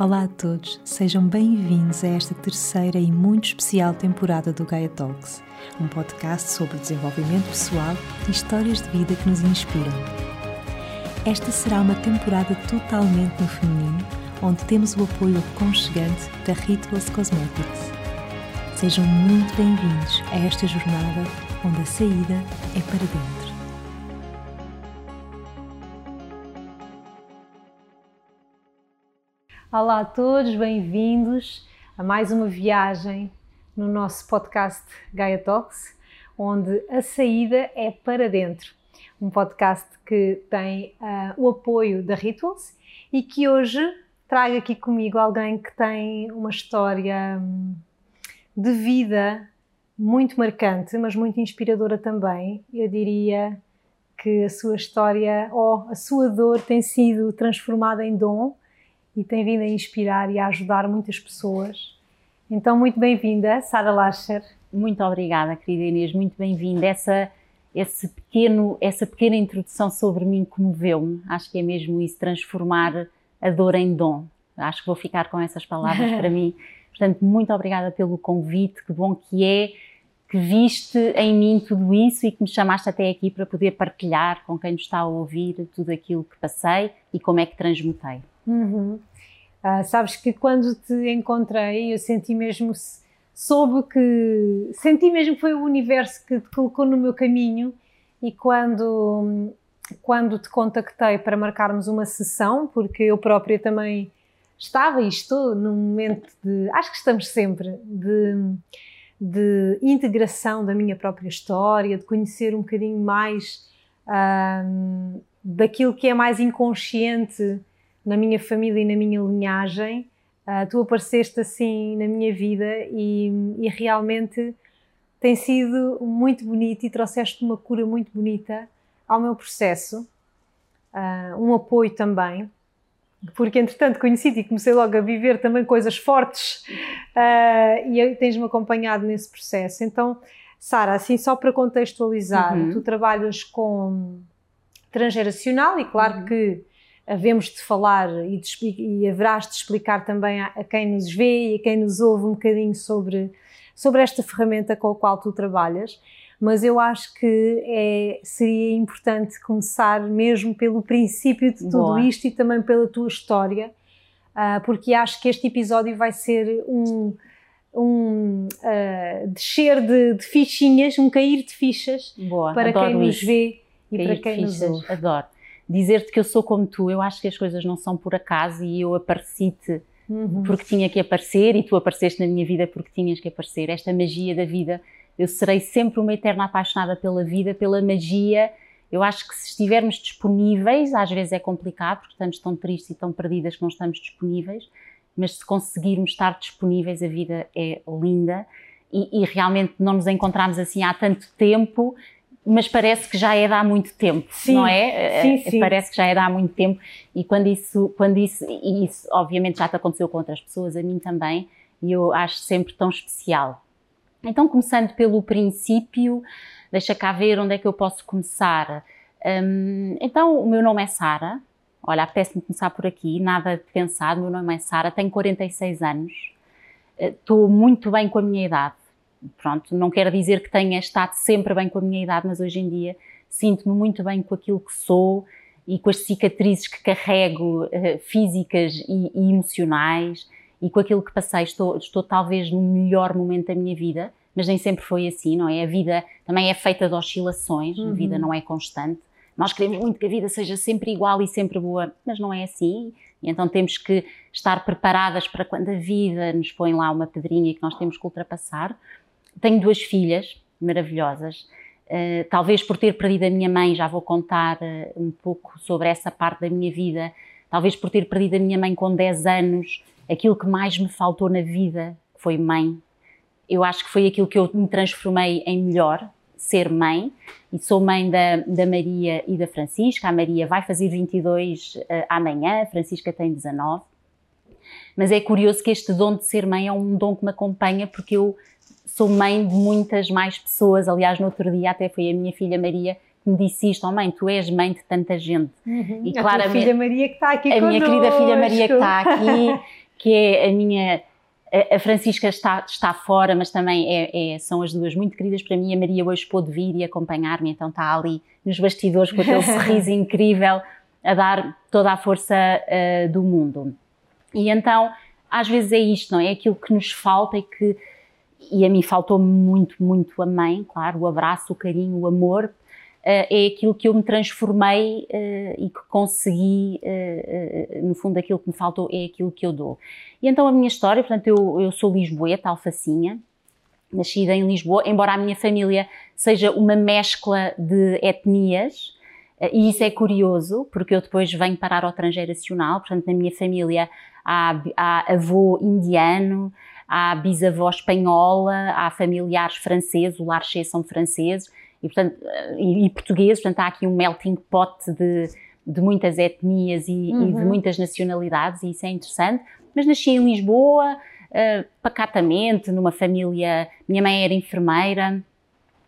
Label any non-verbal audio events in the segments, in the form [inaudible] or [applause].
Olá a todos, sejam bem-vindos a esta terceira e muito especial temporada do Gaia Talks, um podcast sobre desenvolvimento pessoal e histórias de vida que nos inspiram. Esta será uma temporada totalmente no feminino, onde temos o apoio aconchegante da Rituals Cosmetics. Sejam muito bem-vindos a esta jornada onde a saída é para dentro. Olá a todos, bem-vindos a mais uma viagem no nosso podcast Gaia Talks, onde a saída é para dentro. Um podcast que tem uh, o apoio da Rituals e que hoje trago aqui comigo alguém que tem uma história hum, de vida muito marcante, mas muito inspiradora também. Eu diria que a sua história ou a sua dor tem sido transformada em dom e tem vindo a inspirar e a ajudar muitas pessoas. Então, muito bem-vinda, Sara Lacher. Muito obrigada, querida Inês, muito bem-vinda. Essa, esse pequeno, essa pequena introdução sobre mim comoveu-me. Acho que é mesmo isso, transformar a dor em dom. Acho que vou ficar com essas palavras para mim. [laughs] Portanto, muito obrigada pelo convite, que bom que é que viste em mim tudo isso e que me chamaste até aqui para poder partilhar com quem nos está a ouvir tudo aquilo que passei e como é que transmutei. Uhum. Ah, sabes que quando te encontrei, eu senti mesmo, soube que, senti mesmo que foi o universo que te colocou no meu caminho e quando, quando te contactei para marcarmos uma sessão, porque eu própria também estava e estou num momento de, acho que estamos sempre, de, de integração da minha própria história, de conhecer um bocadinho mais um, daquilo que é mais inconsciente na minha família e na minha linhagem. Uh, tu apareceste assim na minha vida e, e, realmente tem sido muito bonito e trouxeste uma cura muito bonita ao meu processo, uh, um apoio também, porque entretanto conheci-te e comecei logo a viver também coisas fortes uh, e tens-me acompanhado nesse processo. Então, Sara, assim só para contextualizar, uhum. tu trabalhas com transgeracional e claro uhum. que havemos de falar e, de, e haverás de explicar também a, a, quem nos vê e a quem nos ouve um bocadinho sobre, sobre esta ferramenta com a qual tu trabalhas, mas eu acho que é, seria importante começar mesmo pelo princípio de tudo Boa. isto e também pela tua história, uh, porque acho que este episódio vai ser um, um uh, descer de, de, fichinhas, um cair de fichas Boa, para quem nos vê e cair para quem nos ouve. Adoro dizer-te que eu sou como tu. Eu acho que as coisas não são por acaso e eu apareci-te uhum. porque tinha que aparecer e tu apareceste na minha vida porque tinhas que aparecer. Esta magia da vida, eu serei sempre uma eterna apaixonada pela vida, pela magia. Eu acho que se estivermos disponíveis, às vezes é complicado porque estamos tão tristes e tão perdidas que não estamos disponíveis, mas se conseguirmos estar disponíveis, a vida é linda e, e realmente não nos encontramos assim há tanto tempo mas parece que já é de há muito tempo, sim, não é? Sim, sim. Parece que já é de há muito tempo e quando isso, quando isso, e isso obviamente já te aconteceu com outras pessoas, a mim também, e eu acho sempre tão especial. Então, começando pelo princípio, deixa cá ver onde é que eu posso começar. Hum, então, o meu nome é Sara, olha, apetece-me começar por aqui, nada pensado, o meu nome é Sara, tenho 46 anos, eh, estou muito bem com a minha idade pronto, não quero dizer que tenha estado sempre bem com a minha idade, mas hoje em dia sinto-me muito bem com aquilo que sou e com as cicatrizes que carrego, uh, físicas e, e, emocionais, e com aquilo que passei. Estou, estou talvez no melhor momento da minha vida, mas nem sempre foi assim, não é? A vida também é feita de oscilações, uhum. a vida não é constante. Nós queremos muito que a vida seja sempre igual e sempre boa, mas não é assim. E então temos que estar preparadas para quando a vida nos põe lá uma pedrinha que nós temos que ultrapassar. Tenho duas filhas maravilhosas. Uh, talvez por ter perdido a minha mãe, já vou contar uh, um pouco sobre essa parte da minha vida. Talvez por ter perdido a minha mãe com 10 anos, aquilo que mais me faltou na vida foi mãe. Eu acho que foi aquilo que eu me transformei em melhor, ser mãe. E sou mãe da, da Maria e da Francisca. A Maria vai fazer 22 uh, eh, amanhã, a Francisca tem 19. Mas é curioso que este dom de ser mãe é um dom que me acompanha porque eu sou mãe de muitas mais pessoas. Aliás, no outro dia até foi a minha filha Maria que me disse isto: Oh, mãe, tu és mãe de tanta gente. Uhum. E a claramente. filha Maria que está aqui A minha querida filha Maria que está aqui. que é a minha a Francisca está, está fora, mas também é, é, são as duas muito queridas para mim. A Maria hoje pôde vir e acompanhar-me, então está ali nos bastidores com aquele [laughs] sorriso incrível a dar toda a força uh, do mundo. E então, às vezes é isto, não é? é? Aquilo que nos falta e que, e a mim faltou muito, muito a mãe, claro, o abraço, o carinho, o amor, Uh, é aquilo que eu me transformei uh, e que consegui, uh, no fundo, aquilo que me faltou é aquilo que eu dou. E então a minha história, portanto, eu, eu sou lisboeta, alfacinha, nascida em Lisboa, embora a minha família seja uma mescla de etnias, e isso é curioso, porque eu depois venho parar ao transgeracional, portanto, na minha família há, há avô indiano, há bisavó espanhola, há familiares franceses, o Larcher são franceses, e, portanto, e, e portugueses, portanto, há aqui um melting pot de, de muitas etnias e, uhum. e, de uhum. muitas nacionalidades, e isso é interessante. Mas nasci em Lisboa, uh, pacatamente, numa família. Minha mãe era enfermeira,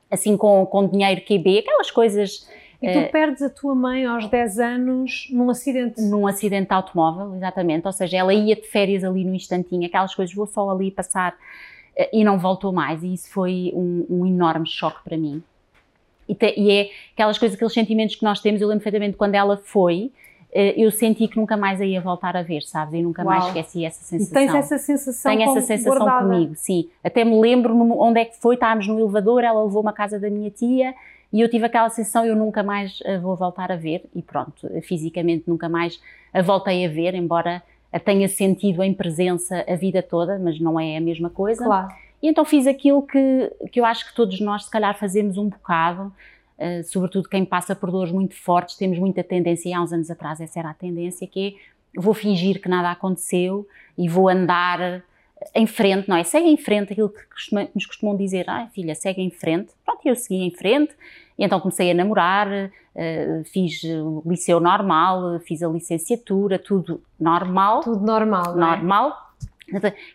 assim com, com dinheiro QB, aquelas coisas. E tu uh, perdes a tua mãe aos 10 anos num acidente? Num acidente de automóvel, exatamente. Ou seja, ela ia de férias ali no instantinho, aquelas coisas, vou só ali passar uh, e não voltou mais. E isso foi um, um enorme choque para mim. E, te, e, é aquelas coisas, aqueles sentimentos que nós temos. Eu lembro perfeitamente quando ela foi, eh, eu senti que nunca mais a ia voltar a ver, sabes? E nunca Uau. mais esqueci essa sensação. E tens essa sensação Tenho essa sensação guardada. comigo, sim. Até me lembro onde é que foi, estávamos no elevador, ela levou-me à casa da minha tia e eu tive aquela sensação, eu nunca mais a vou voltar a ver. E pronto, fisicamente nunca mais a voltei a ver, embora a tenha sentido em presença a vida toda, mas não é a mesma coisa. Claro. E então fiz aquilo que, que eu acho que todos nós, se calhar, fazemos um bocado, uh, sobretudo quem passa por dores muito fortes, temos muita tendência, e há uns anos atrás essa era a tendência, que é vou fingir que nada aconteceu e vou andar em frente, não é? Segue em frente aquilo que costuma, nos costumam dizer, ah, filha, segue em frente. Pronto, eu segui em frente, e então comecei a namorar, uh, fiz o liceu normal, fiz a licenciatura, tudo normal. Tudo normal, é? Normal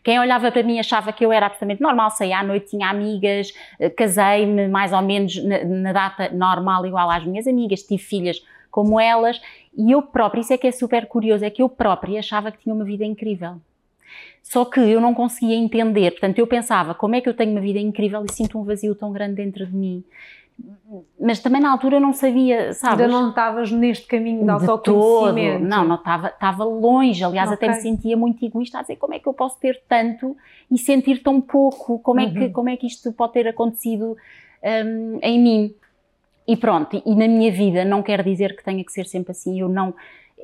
quem olhava para mim achava que eu era absolutamente normal, saía à noite, tinha amigas, eh, casei-me mais ou menos na, na, data normal, igual às minhas amigas, tive filhas como elas, e eu própria, isso é que é super curioso, é que eu própria achava que tinha uma vida incrível. Só que eu não conseguia entender, portanto eu pensava, como é que eu tenho uma vida incrível e sinto um vazio tão grande dentro de mim? mas também na altura não sabia, sabes? Ainda não estavas neste caminho de, de autoconhecimento. Todo. Não, não estava, estava longe. Aliás, okay. até me sentia muito egoísta a dizer como é que eu posso ter tanto e sentir tão pouco. Como, uhum. é, que, uhum. como é que isto pode ter acontecido um, em mim? E pronto, e na minha vida não quer dizer que tenha que ser sempre assim. Eu não,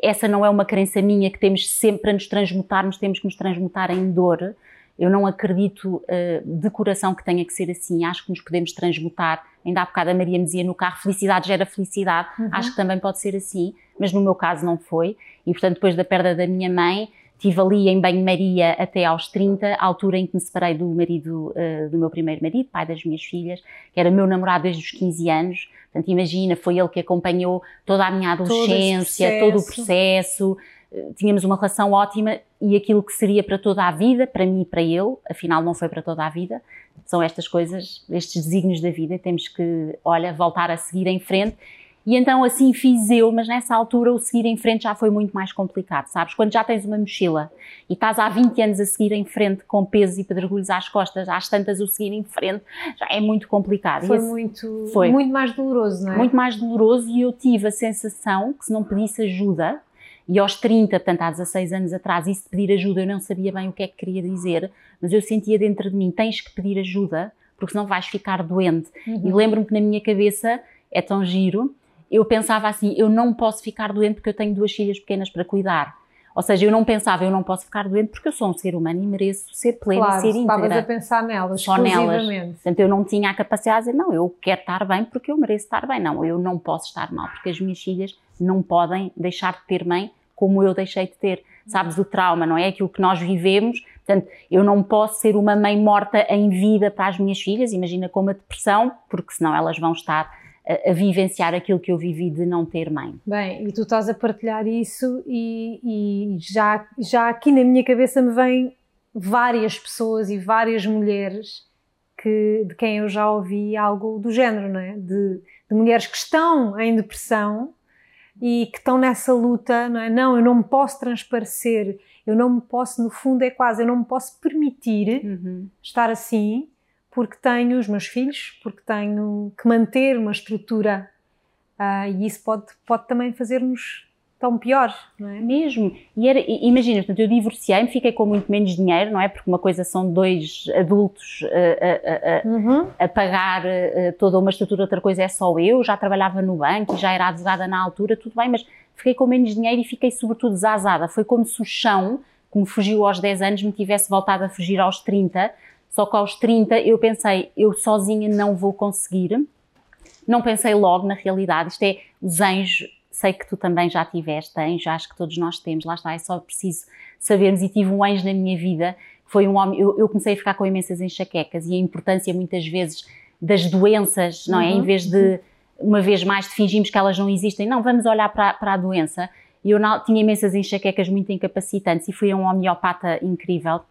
essa não é uma crença minha que temos sempre para nos transmutarmos, temos que nos transmutar em dor. Eu não acredito uh, de coração que tenha que ser assim. Acho que nos podemos transmutar. Ainda há bocado a Maria me dizia no carro: felicidade gera felicidade. Uhum. Acho que também pode ser assim, mas no meu caso não foi. E portanto, depois da perda da minha mãe, estive ali em banho-maria até aos 30, a altura em que me separei do marido, uh, do meu primeiro marido, pai das minhas filhas, que era meu namorado desde os 15 anos. Portanto, imagina, foi ele que acompanhou toda a minha adolescência, todo, todo o processo. tínhamos uma relação ótima e aquilo que seria para toda a vida, para mim e para ele, afinal não foi para toda a vida, são estas coisas, estes desígnios da vida, temos que, olha, voltar a seguir em frente. E então assim fiz eu, mas nessa altura o seguir em frente já foi muito mais complicado, sabes? Quando já tens uma mochila e estás há 20 anos a seguir em frente com pesos e pedregulhos às costas, às tantas o seguir em frente, já é muito complicado. Foi, muito, foi muito mais doloroso, não é? Muito mais doloroso e eu tive a sensação que se não pedisse ajuda, e aos 30, portanto há 16 anos atrás, isso de pedir ajuda, eu não sabia bem o que é que queria dizer, mas eu sentia dentro de mim, tens que pedir ajuda, porque senão vais ficar doente. Uhum. E lembro-me que na minha cabeça, é tão giro, eu pensava assim, eu não posso ficar doente porque eu tenho duas filhas pequenas para cuidar. Ou seja, eu não pensava, eu não posso ficar doente porque eu sou um ser humano e mereço ser pleno claro, ser íntegra. estavas a pensar nelas, só nelas. Portanto, eu não tinha a capacidade de dizer, não, eu quero estar bem porque eu mereço estar bem. Não, eu não posso estar mal porque as minhas filhas não podem deixar de ter mãe como eu deixei de ter. Sabes, o trauma, não é? Aquilo que nós vivemos. Portanto, eu não posso ser uma mãe morta em vida para as minhas filhas, imagina como a depressão, porque senão elas vão estar a, a, vivenciar aquilo que eu vivi de não ter mãe. Bem, e tu estás a partilhar isso e, e já, já aqui na minha cabeça me vêm várias pessoas e várias mulheres que, de quem eu já ouvi algo do género, não é? De, de mulheres que estão em depressão e que estão nessa luta, não é? Não, eu não me posso transparecer, eu não me posso, no fundo é quase, eu não me posso permitir Uhum. estar assim porque tenho os meus filhos, porque tenho que manter uma estrutura ah, e isso pode, pode também fazer-nos tão pior, não é? Mesmo. E era, imagina, portanto, eu divorciei-me, fiquei com muito menos dinheiro, não é? Porque uma coisa são dois adultos a, a- a- Uhum. a pagar eh, toda uma estrutura, outra coisa é só eu. Já trabalhava no banco e já era advogada na altura, tudo bem, mas fiquei com menos dinheiro e fiquei, sobretudo, desazada. Foi como se o chão, que me fugiu aos 10 anos, me tivesse voltado a fugir aos 30. Só que aos 30 eu pensei, eu sozinha não vou conseguir. Não pensei logo, na realidade, isto é os anjos, sei que tu também já tiveste anjos, acho que todos nós temos, lá está, é só preciso sabermos. E tive um anjo na minha vida, que foi um homem, eu, eu comecei a ficar com imensas enxaquecas e a importância muitas vezes das doenças, não é? Uhum, Em vez de, uma vez mais, de fingirmos que elas não existem, não, vamos olhar para, para a doença. E eu não- tinha imensas enxaquecas muito incapacitantes e fui a um homeopata incrível,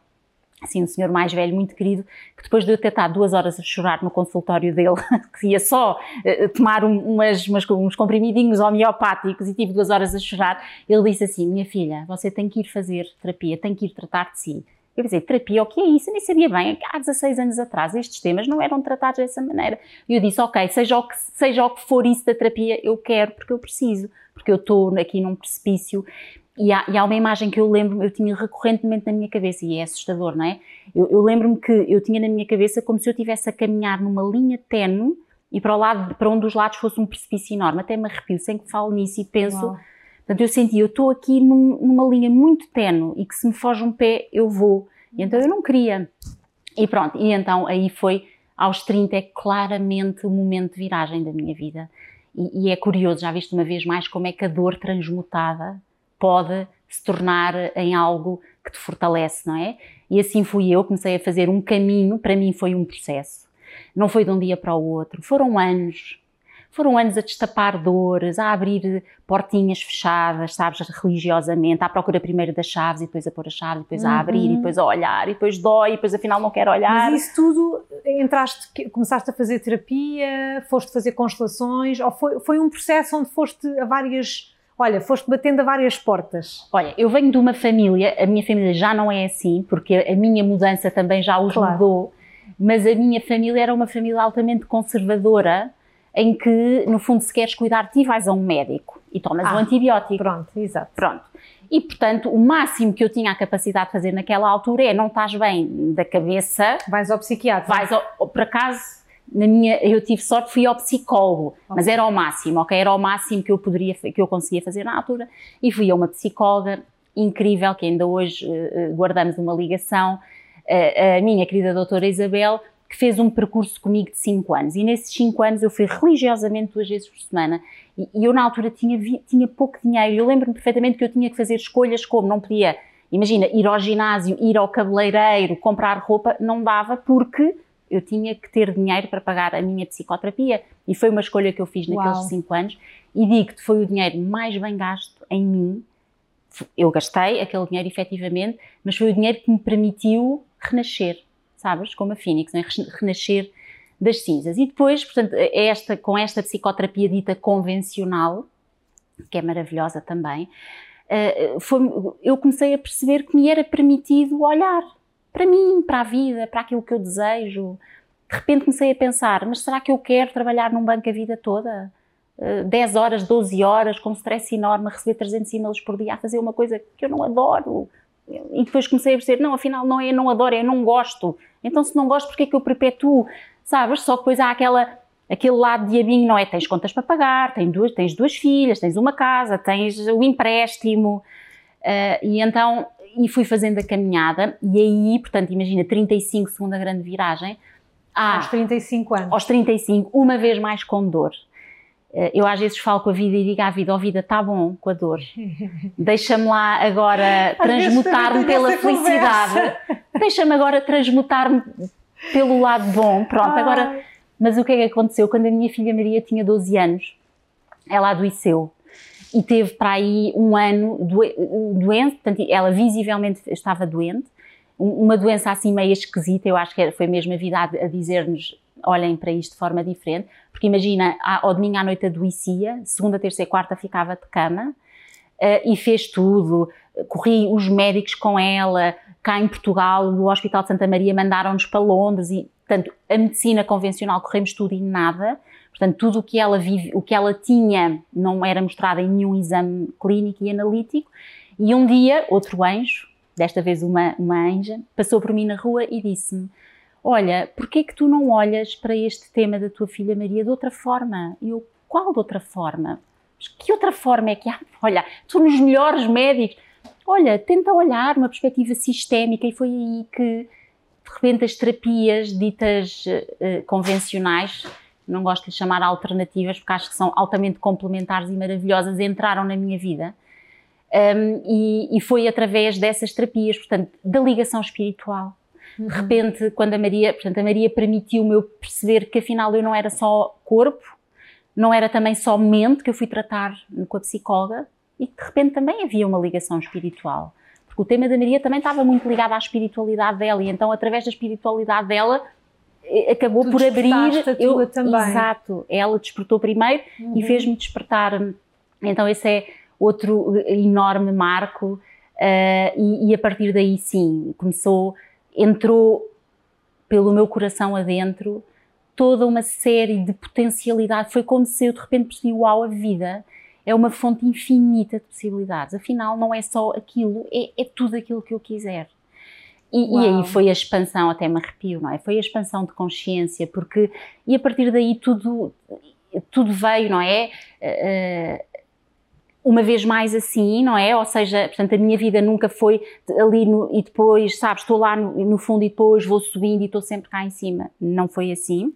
assim, um senhor mais velho, muito querido, que depois de eu ter estado duas horas a chorar no consultório dele, [laughs] que ia só eh, tomar um- umas, umas- uns comprimidinhos homeopáticos e tive duas horas a chorar, ele disse assim, minha filha, você tem que ir fazer terapia, tem que ir tratar de si. Eu pensei, terapia, o que é isso? Eu nem sabia bem, há 16 anos atrás estes temas não eram tratados dessa maneira. E eu disse, ok, seja o, que, seja o que for isso da terapia, eu quero, porque eu preciso, porque eu estou aqui num precipício e há, e há uma imagem que eu lembro, eu tinha recorrentemente na minha cabeça, e é assustador, não é? Eu, eu lembro-me que eu tinha na minha cabeça como se eu estivesse a caminhar numa linha tenue e para, o lado, para um dos lados fosse um precipício enorme. Até me arrepio sempre que falo nisso e penso. Uau. Portanto, eu senti, eu estou aqui num- numa linha muito tenue e que se me foge um pé, eu vou. E então eu não queria. E pronto, e então aí foi, aos 30 é claramente o momento de viragem da minha vida. E, e é curioso, já viste uma vez mais como é que a dor transmutada pode se tornar em algo que te fortalece, não é? E assim fui eu, comecei a fazer um caminho, para mim foi um processo. Não foi de um dia para o outro, foram anos. Foram anos a destapar dores, a abrir portinhas fechadas, sabes, religiosamente, à procura primeiro das chaves e depois a pôr as chaves, depois a abrir, e depois a olhar, e depois dói, e depois afinal não quero olhar. Mas isso tudo, entraste, começaste a fazer terapia, foste fazer constelações, ou foi, foi um processo onde foste a várias, olha, foste batendo a várias portas? Olha, eu venho de uma família, a minha família já não é assim, porque a minha mudança também já os Claro. mudou, mas a minha família era uma família altamente conservadora, em que, no fundo, se queres cuidar de ti, vais a um médico e tomas Ah. um antibiótico. Pronto, exato. Pronto. E, portanto, o máximo que eu tinha a capacidade de fazer naquela altura é não estás bem da cabeça, Vais ao psiquiatra. vais ao, por acaso, na minha, eu tive sorte, fui ao psicólogo, mas era ao máximo, ok? Era ao máximo que eu poderia, que eu conseguia fazer na altura. E fui a uma psicóloga incrível, que ainda hoje eh, guardamos uma ligação, eh, a minha querida doutora Isabel, que fez um percurso comigo de 5 anos. E nesses 5 anos eu fui religiosamente duas vezes por semana. E, e eu, na altura, tinha, vi- tinha pouco dinheiro. Eu lembro-me perfeitamente que eu tinha que fazer escolhas como não podia, imagina, ir ao ginásio, ir ao cabeleireiro, comprar roupa, não dava porque eu tinha que ter dinheiro para pagar a minha psicoterapia. E foi uma escolha que eu fiz naqueles Uau. 5 anos. E digo-te, foi o dinheiro mais bem gasto em mim. Eu gastei aquele dinheiro efetivamente, mas foi o dinheiro que me permitiu renascer, sabes? Como a Fênix, né? renascer das cinzas. E depois, portanto, é esta, com esta psicoterapia dita convencional, que é maravilhosa também, eh, foi- eu comecei a perceber que me era permitido olhar para mim, para a vida, para aquilo que eu desejo. De repente comecei a pensar, mas será que eu quero trabalhar num banco a vida toda? Eh, 10 horas, 12 horas, com stress enorme, receber 300 e-mails por dia, a fazer uma coisa que eu não adoro. E depois comecei a perceber, não, afinal não é não adoro, é não gosto. Então se não gosto, porquê é que eu perpetuo? Sabes? Só que depois há aquela, aquele lado diabinho, não é? Tens contas para pagar, tens duas, tens duas filhas, tens uma casa, tens o empréstimo. Eh, e então, e fui fazendo a caminhada, e aí, portanto, imagina, 35, segunda grande viragem, há, Aos 35 anos. aos 35, uma vez mais com dor. Eh, Eu às vezes falo com a vida e digo à vida, ó vida, está bom com a dor. [laughs] Deixa-me lá agora transmutar-me pela felicidade. Deixa-me agora transmutar-me pelo lado bom. Pronto, agora... Ai, Mas o que é que aconteceu? Quando a minha filha Maria tinha 12 anos, ela adoeceu e teve para aí um ano doe- doente, portanto, ela visivelmente estava doente, Um- uma doença assim meio esquisita, eu acho que foi mesmo a vida a, dizer-nos olhem para isto de forma diferente, porque imagina, ao domingo à noite adoecia, segunda, terça e quarta ficava de cama uh, e fez tudo, corri os médicos com ela, cá em Portugal, o Hospital de Santa Maria mandaram-nos para Londres e, portanto, a medicina convencional corremos tudo e nada, portanto, tudo o que ela vive, o que ela tinha não era mostrado em nenhum exame clínico e analítico, e um dia, outro anjo, desta vez uma, uma anja, passou por mim na rua e disse-me, olha, porquê que tu não olhas para este tema da tua filha Maria de outra forma? E eu, qual de outra forma? Mas que outra forma é que há? [laughs] Olha, tu nos melhores médicos. Olha, tenta olhar uma perspectiva sistémica e foi aí que, de repente, as terapias ditas uh, convencionais, não gosto de chamar alternativas porque acho que são altamente complementares e maravilhosas, entraram na minha vida. Um, e, e, foi através dessas terapias, portanto, da ligação espiritual. Uhum. De repente, quando a Maria, portanto, a Maria permitiu-me eu perceber que afinal eu não era só corpo, não era também só mente que eu fui tratar com a psicóloga e que de repente também havia uma ligação espiritual. Porque o tema da Maria também estava muito ligado à espiritualidade dela e então através da espiritualidade dela acabou tu por abrir a tua eu, também. exato ela despertou primeiro uhum. e fez-me despertar então esse é outro enorme marco uh, e, e, a partir daí sim, começou, entrou pelo meu coração adentro toda uma série de potencialidade, foi como se eu de repente percebi, uau, a vida é uma fonte infinita de possibilidades, afinal não é só aquilo, é, é tudo aquilo que eu quiser. E, e, aí foi a expansão, até me arrepio, não é? Foi a expansão de consciência, porque, e a partir daí tudo, tudo veio, não é? Uh, uma vez mais assim, não é? Ou seja, portanto, a minha vida nunca foi ali no, e depois, sabes, estou lá no, no, fundo e depois vou subindo e estou sempre cá em cima. Não foi assim.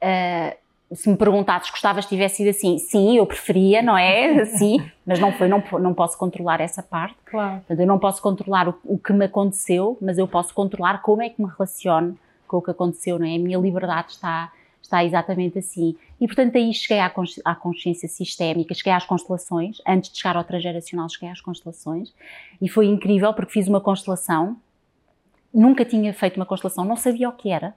Uh, se me perguntasses, gostavas tivesse sido assim? Sim, eu preferia, não é? [laughs] Sim, mas não foi, não, não posso controlar essa parte. Claro. Portanto, eu não posso controlar o, o que me aconteceu, mas eu posso controlar como é que me relaciono com o que aconteceu, não é? A minha liberdade está está exatamente assim. E portanto aí cheguei à, à consciência sistémica, cheguei às constelações, antes de chegar ao transgeracional cheguei às constelações e foi incrível porque fiz uma constelação, nunca tinha feito uma constelação, não sabia o que era.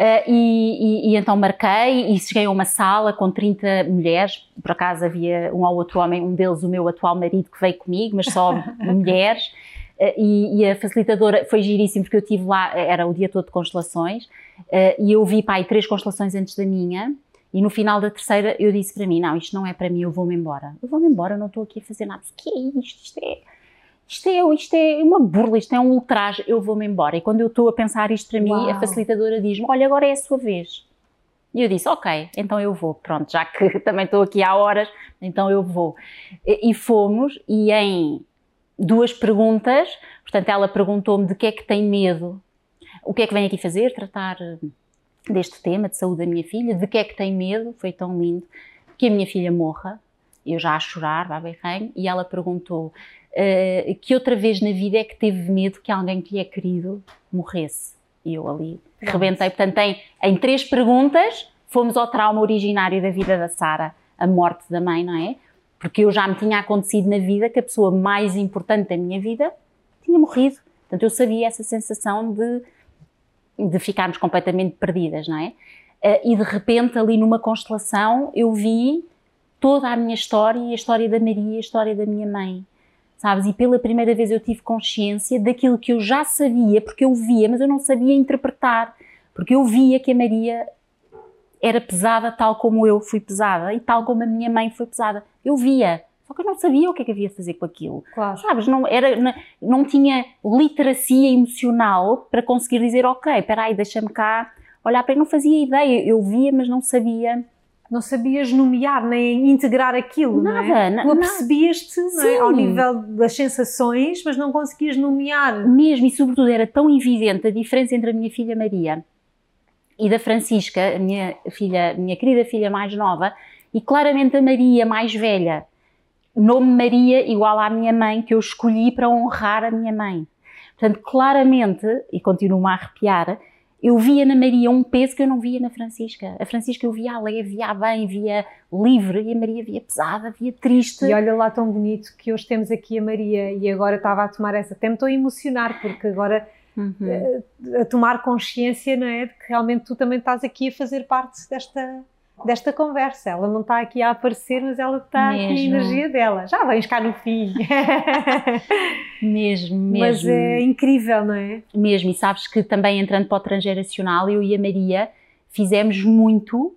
Uh, e, e, e, então marquei e cheguei a uma sala com 30 mulheres, por acaso havia um ou outro homem, um deles o meu atual marido que veio comigo, mas só [laughs] mulheres. Eh, e, e, a facilitadora foi giríssimo porque eu estive lá, eh, era o dia todo de constelações, uh, e eu vi, pai, três constelações antes da minha, e no final da terceira eu disse para mim, não, isto não é para mim, eu vou-me embora. Eu vou-me embora, não estou aqui a fazer nada. O que é isto? Isto é, isto é, isto é uma burla, isto é um ultraje, eu vou-me embora. E quando eu estou a pensar isto para Uau. mim, a facilitadora diz-me, olha, agora é a sua vez. E eu disse, ok, então eu vou, pronto, já que [laughs] também estou aqui há horas, então eu vou. E, e fomos, e em duas perguntas. Portanto, ela perguntou-me de que é que tem medo, o que é que vem aqui fazer, tratar deste tema de saúde da minha filha, de que é que tem medo, foi tão lindo, que a minha filha morra. Eu já a chorar, vá bem, e ela perguntou uh, que outra vez na vida é que teve medo que alguém que lhe é querido morresse. E eu ali rebentei. Portanto, em, em três perguntas, fomos ao trauma originário da vida da Sara, a morte da mãe, não é? Porque eu já me tinha acontecido na vida que a pessoa mais importante da minha vida tinha morrido. Portanto, eu sabia essa sensação de, de ficarmos completamente perdidas, não é? Eh, e de repente, ali numa constelação, eu vi toda a minha história e a história da Maria, a história da minha mãe. Sabes? E pela primeira vez eu tive consciência daquilo que eu já sabia, porque eu via, mas eu não sabia interpretar. Porque eu via que a Maria era pesada tal como eu fui pesada e tal como a minha mãe foi pesada. Eu via, só que eu não sabia o que é que havia de fazer com aquilo. Claro. Sabes, não, era, não, não tinha literacia emocional para conseguir dizer, ok, espera aí, deixa-me cá olhar para ele. Não fazia ideia, eu via, mas não sabia. Não sabias nomear nem integrar aquilo, nada, não é? Tu apercebias-te é? ao nível das sensações, mas não conseguias nomear. Mesmo, e sobretudo era tão evidente a diferença entre a minha filha Maria e da Francisca, a minha filha, minha querida filha mais nova, e claramente a Maria mais velha. Nome Maria igual à minha mãe, que eu escolhi para honrar a minha mãe. Portanto, claramente, e continuo a arrepiar, eu via na Maria um peso que eu não via na Francisca. A Francisca eu via leve, via bem, via livre, e a Maria via pesada, via triste. E olha lá tão bonito que hoje temos aqui a Maria, e agora estava a tomar essa. Até me estou a emocionar, porque agora uhum. a, a, tomar consciência, não é? De que realmente tu também estás aqui a fazer parte desta, desta conversa. Ela não está aqui a aparecer, mas ela está aqui a energia dela. Já vens cá no fim. mesmo, [laughs] mesmo. Mas é incrível, não é? Mesmo, e sabes que também entrando para o transgeracional, eu e a Maria fizemos muito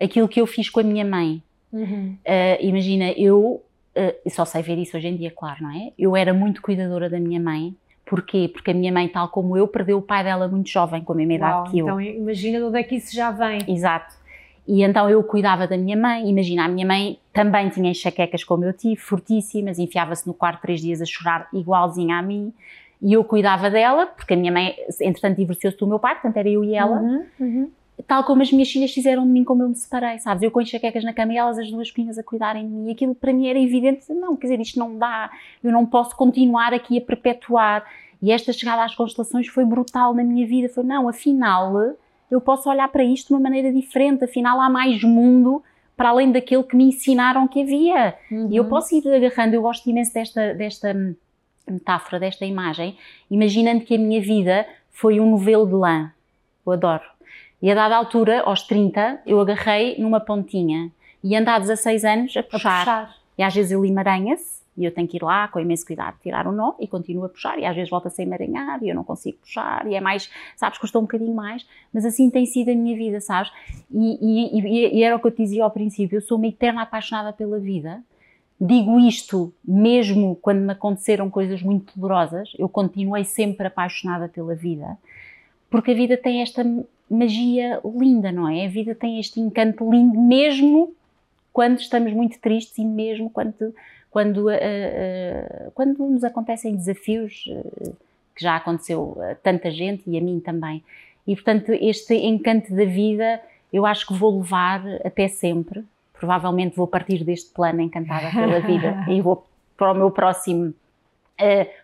aquilo que eu fiz com a minha mãe. Uhum. Uh, imagina, eu uh, só sei ver isso hoje em dia, claro, não é? Eu era muito cuidadora da minha mãe. Porquê? Porque a minha mãe, tal como eu, perdeu o pai dela muito jovem, com a mesma idade que eu. Então imagina de onde é que isso já vem. Exato. E então eu cuidava da minha mãe. Imagina, a minha mãe também tinha enxaquecas como eu tive, fortíssimas, enfiava-se no quarto três dias a chorar igualzinha a mim. E eu cuidava dela, porque a minha mãe, entretanto, divorciou-se do meu pai, portanto era eu e ela. Uhum, uhum tal como as minhas filhas fizeram de mim como eu me separei, sabes? Eu com enxaquecas na cama e elas as duas pequenas a cuidarem de mim. E aquilo para mim era evidente, não, quer dizer, isto não dá, eu não posso continuar aqui a perpetuar. E esta chegada às constelações foi brutal na minha vida. Foi, não, afinal, eu posso olhar para isto de uma maneira diferente, afinal há mais mundo para além daquele que me ensinaram que havia. Uhum. E eu posso ir agarrando, eu gosto imenso desta, desta metáfora, desta imagem, imaginando que a minha vida foi um novelo de lã. Eu adoro. E a dada altura, aos 30, eu agarrei numa pontinha e ando há 16 anos a puxar. A puxar. E às vezes ele emaranha-se e eu tenho que ir lá com imenso cuidado tirar o nó e continuo a puxar e às vezes volta-se a emaranhar e eu não consigo puxar e é mais, sabes, custou um bocadinho mais, mas assim tem sido a minha vida, sabes? E, e, e era o que eu te dizia ao princípio, eu sou uma eterna apaixonada pela vida, digo isto mesmo quando me aconteceram coisas muito dolorosas, eu continuei sempre apaixonada pela vida, porque a vida tem esta magia linda, não é? A vida tem este encanto lindo, mesmo quando estamos muito tristes e mesmo quando, quando, uh, uh, quando nos acontecem desafios, uh, que já aconteceu a tanta gente e a mim também. E portanto, este encanto da vida eu acho que vou levar até sempre. Provavelmente vou partir deste plano encantada pela vida [laughs] e vou para o meu próximo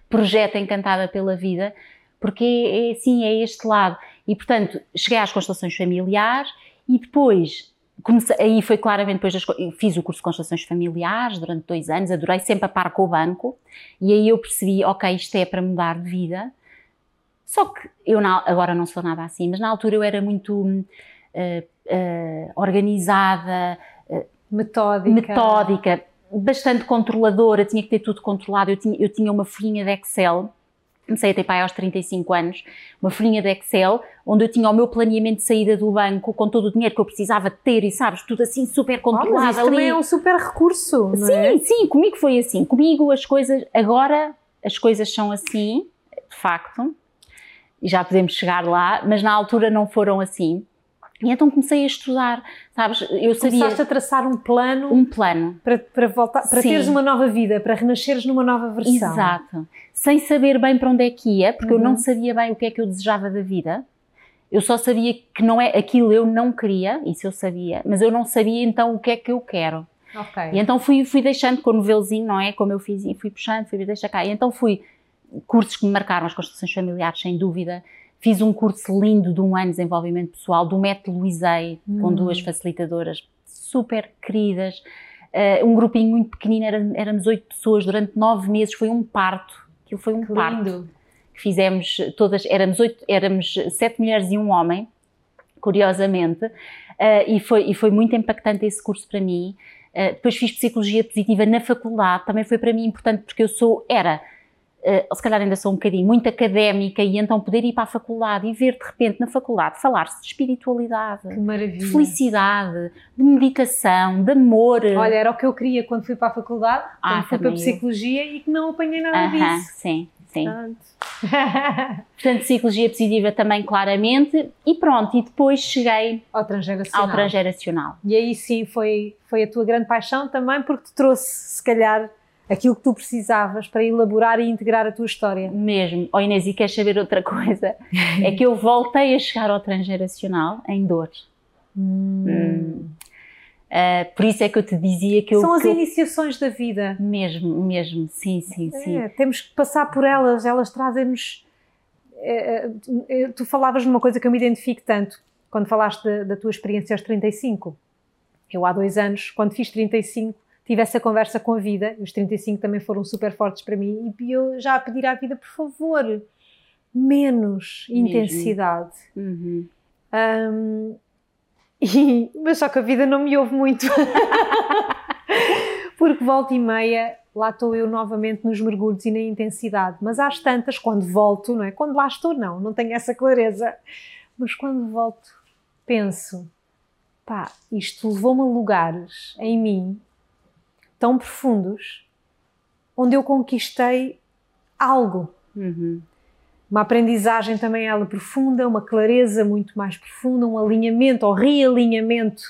projeto encantada pela vida, porque é, é assim, é este lado. E, portanto, cheguei às constelações familiares e depois, comecei, aí foi claramente depois das, fiz o curso de constelações familiares durante dois anos, adorei sempre a par com o banco e aí eu percebi, ok, isto é para mudar de vida. Só que eu na, agora não sou nada assim, mas na altura eu era muito uh, uh, organizada, uh, metódica. metódica, bastante controladora, tinha que ter tudo controlado. Eu tinha, eu tinha uma folhinha de Excel comecei a ter pai aos 35 anos, uma folhinha de Excel, onde eu tinha o meu planeamento de saída do banco com todo o dinheiro que eu precisava ter e sabes, tudo assim super controlado. Ah, mas isso ali. também é um super recurso, sim, é? Sim, comigo foi assim. Comigo as coisas, agora as coisas são assim, de facto, e já podemos chegar lá, mas na altura não foram assim. E então comecei a estudar, sabes? Eu sabia. Começaste a traçar um plano. Um plano. Para, para voltar, para Sim. teres uma nova vida, para renasceres numa nova versão. Exato. Sem saber bem para onde é que ia, porque uhum. eu não uhum. sabia bem o que é que eu desejava da vida. Eu só sabia que não é aquilo eu não queria, isso eu sabia, mas eu não sabia então o que é que eu quero. Okay. E então fui, fui deixando com o novelozinho, não é? Como eu fiz, fui puxando, fui deixando cá. E então fui cursos que me marcaram as construções familiares, sem dúvida Fiz um curso lindo de um ano de desenvolvimento pessoal do método Luizei, hum. com duas facilitadoras super queridas. Uh, um grupinho muito pequenino, era, éramos oito pessoas durante nove meses, foi um parto. Aquilo foi um que parto. Lindo. Fizemos todas, éramos, oito, éramos sete mulheres e um homem, curiosamente, uh, e, foi, e foi muito impactante esse curso para mim. Uh, depois fiz psicologia positiva na faculdade, também foi para mim importante porque eu sou, era uh, se calhar ainda sou um bocadinho muito académica e então poder ir para a faculdade e ver de repente na faculdade falar-se de espiritualidade, de felicidade, de meditação, de amor. Olha, era o que eu queria quando fui para a faculdade, ah, quando fui para a psicologia eu. e que não apanhei nada uh -huh, disso. Sim, sim. [laughs] Portanto, psicologia positiva também claramente e pronto, e depois cheguei ao transgeracional. Ao transgeracional. E aí sim foi, foi a tua grande paixão também porque te trouxe se calhar aquilo que tu precisavas para elaborar e integrar a tua história. Mesmo. Oh Inês, e queres saber outra coisa? [laughs] é que eu voltei a chegar ao transgeracional em dor. Hum. Hum. Uh, por isso é que eu te dizia que eu. São as eu... iniciações da vida. Mesmo, mesmo, sim, sim, sim. É, temos que passar por elas, elas trazem-nos. É, é, tu falavas numa coisa que eu me identifico tanto quando falaste da, da tua experiência aos 35. Eu, há dois anos, quando fiz 35, tive essa conversa com a vida, os 35 também foram super fortes para mim, e eu já a pedir à vida, por favor, menos Mesmo. intensidade. Uhum. Um, [laughs] e- mas só que a vida não me ouve muito. [laughs] Porque volta e meia, lá estou eu novamente nos mergulhos e na intensidade. Mas às tantas, quando volto, não é? Quando lá estou, não, não tenho essa clareza. Mas quando volto, penso, pá, isto levou-me a lugares em mim tão profundos onde eu conquistei algo Uhum. uma aprendizagem também ela profunda, uma clareza muito mais profunda, um alinhamento ou realinhamento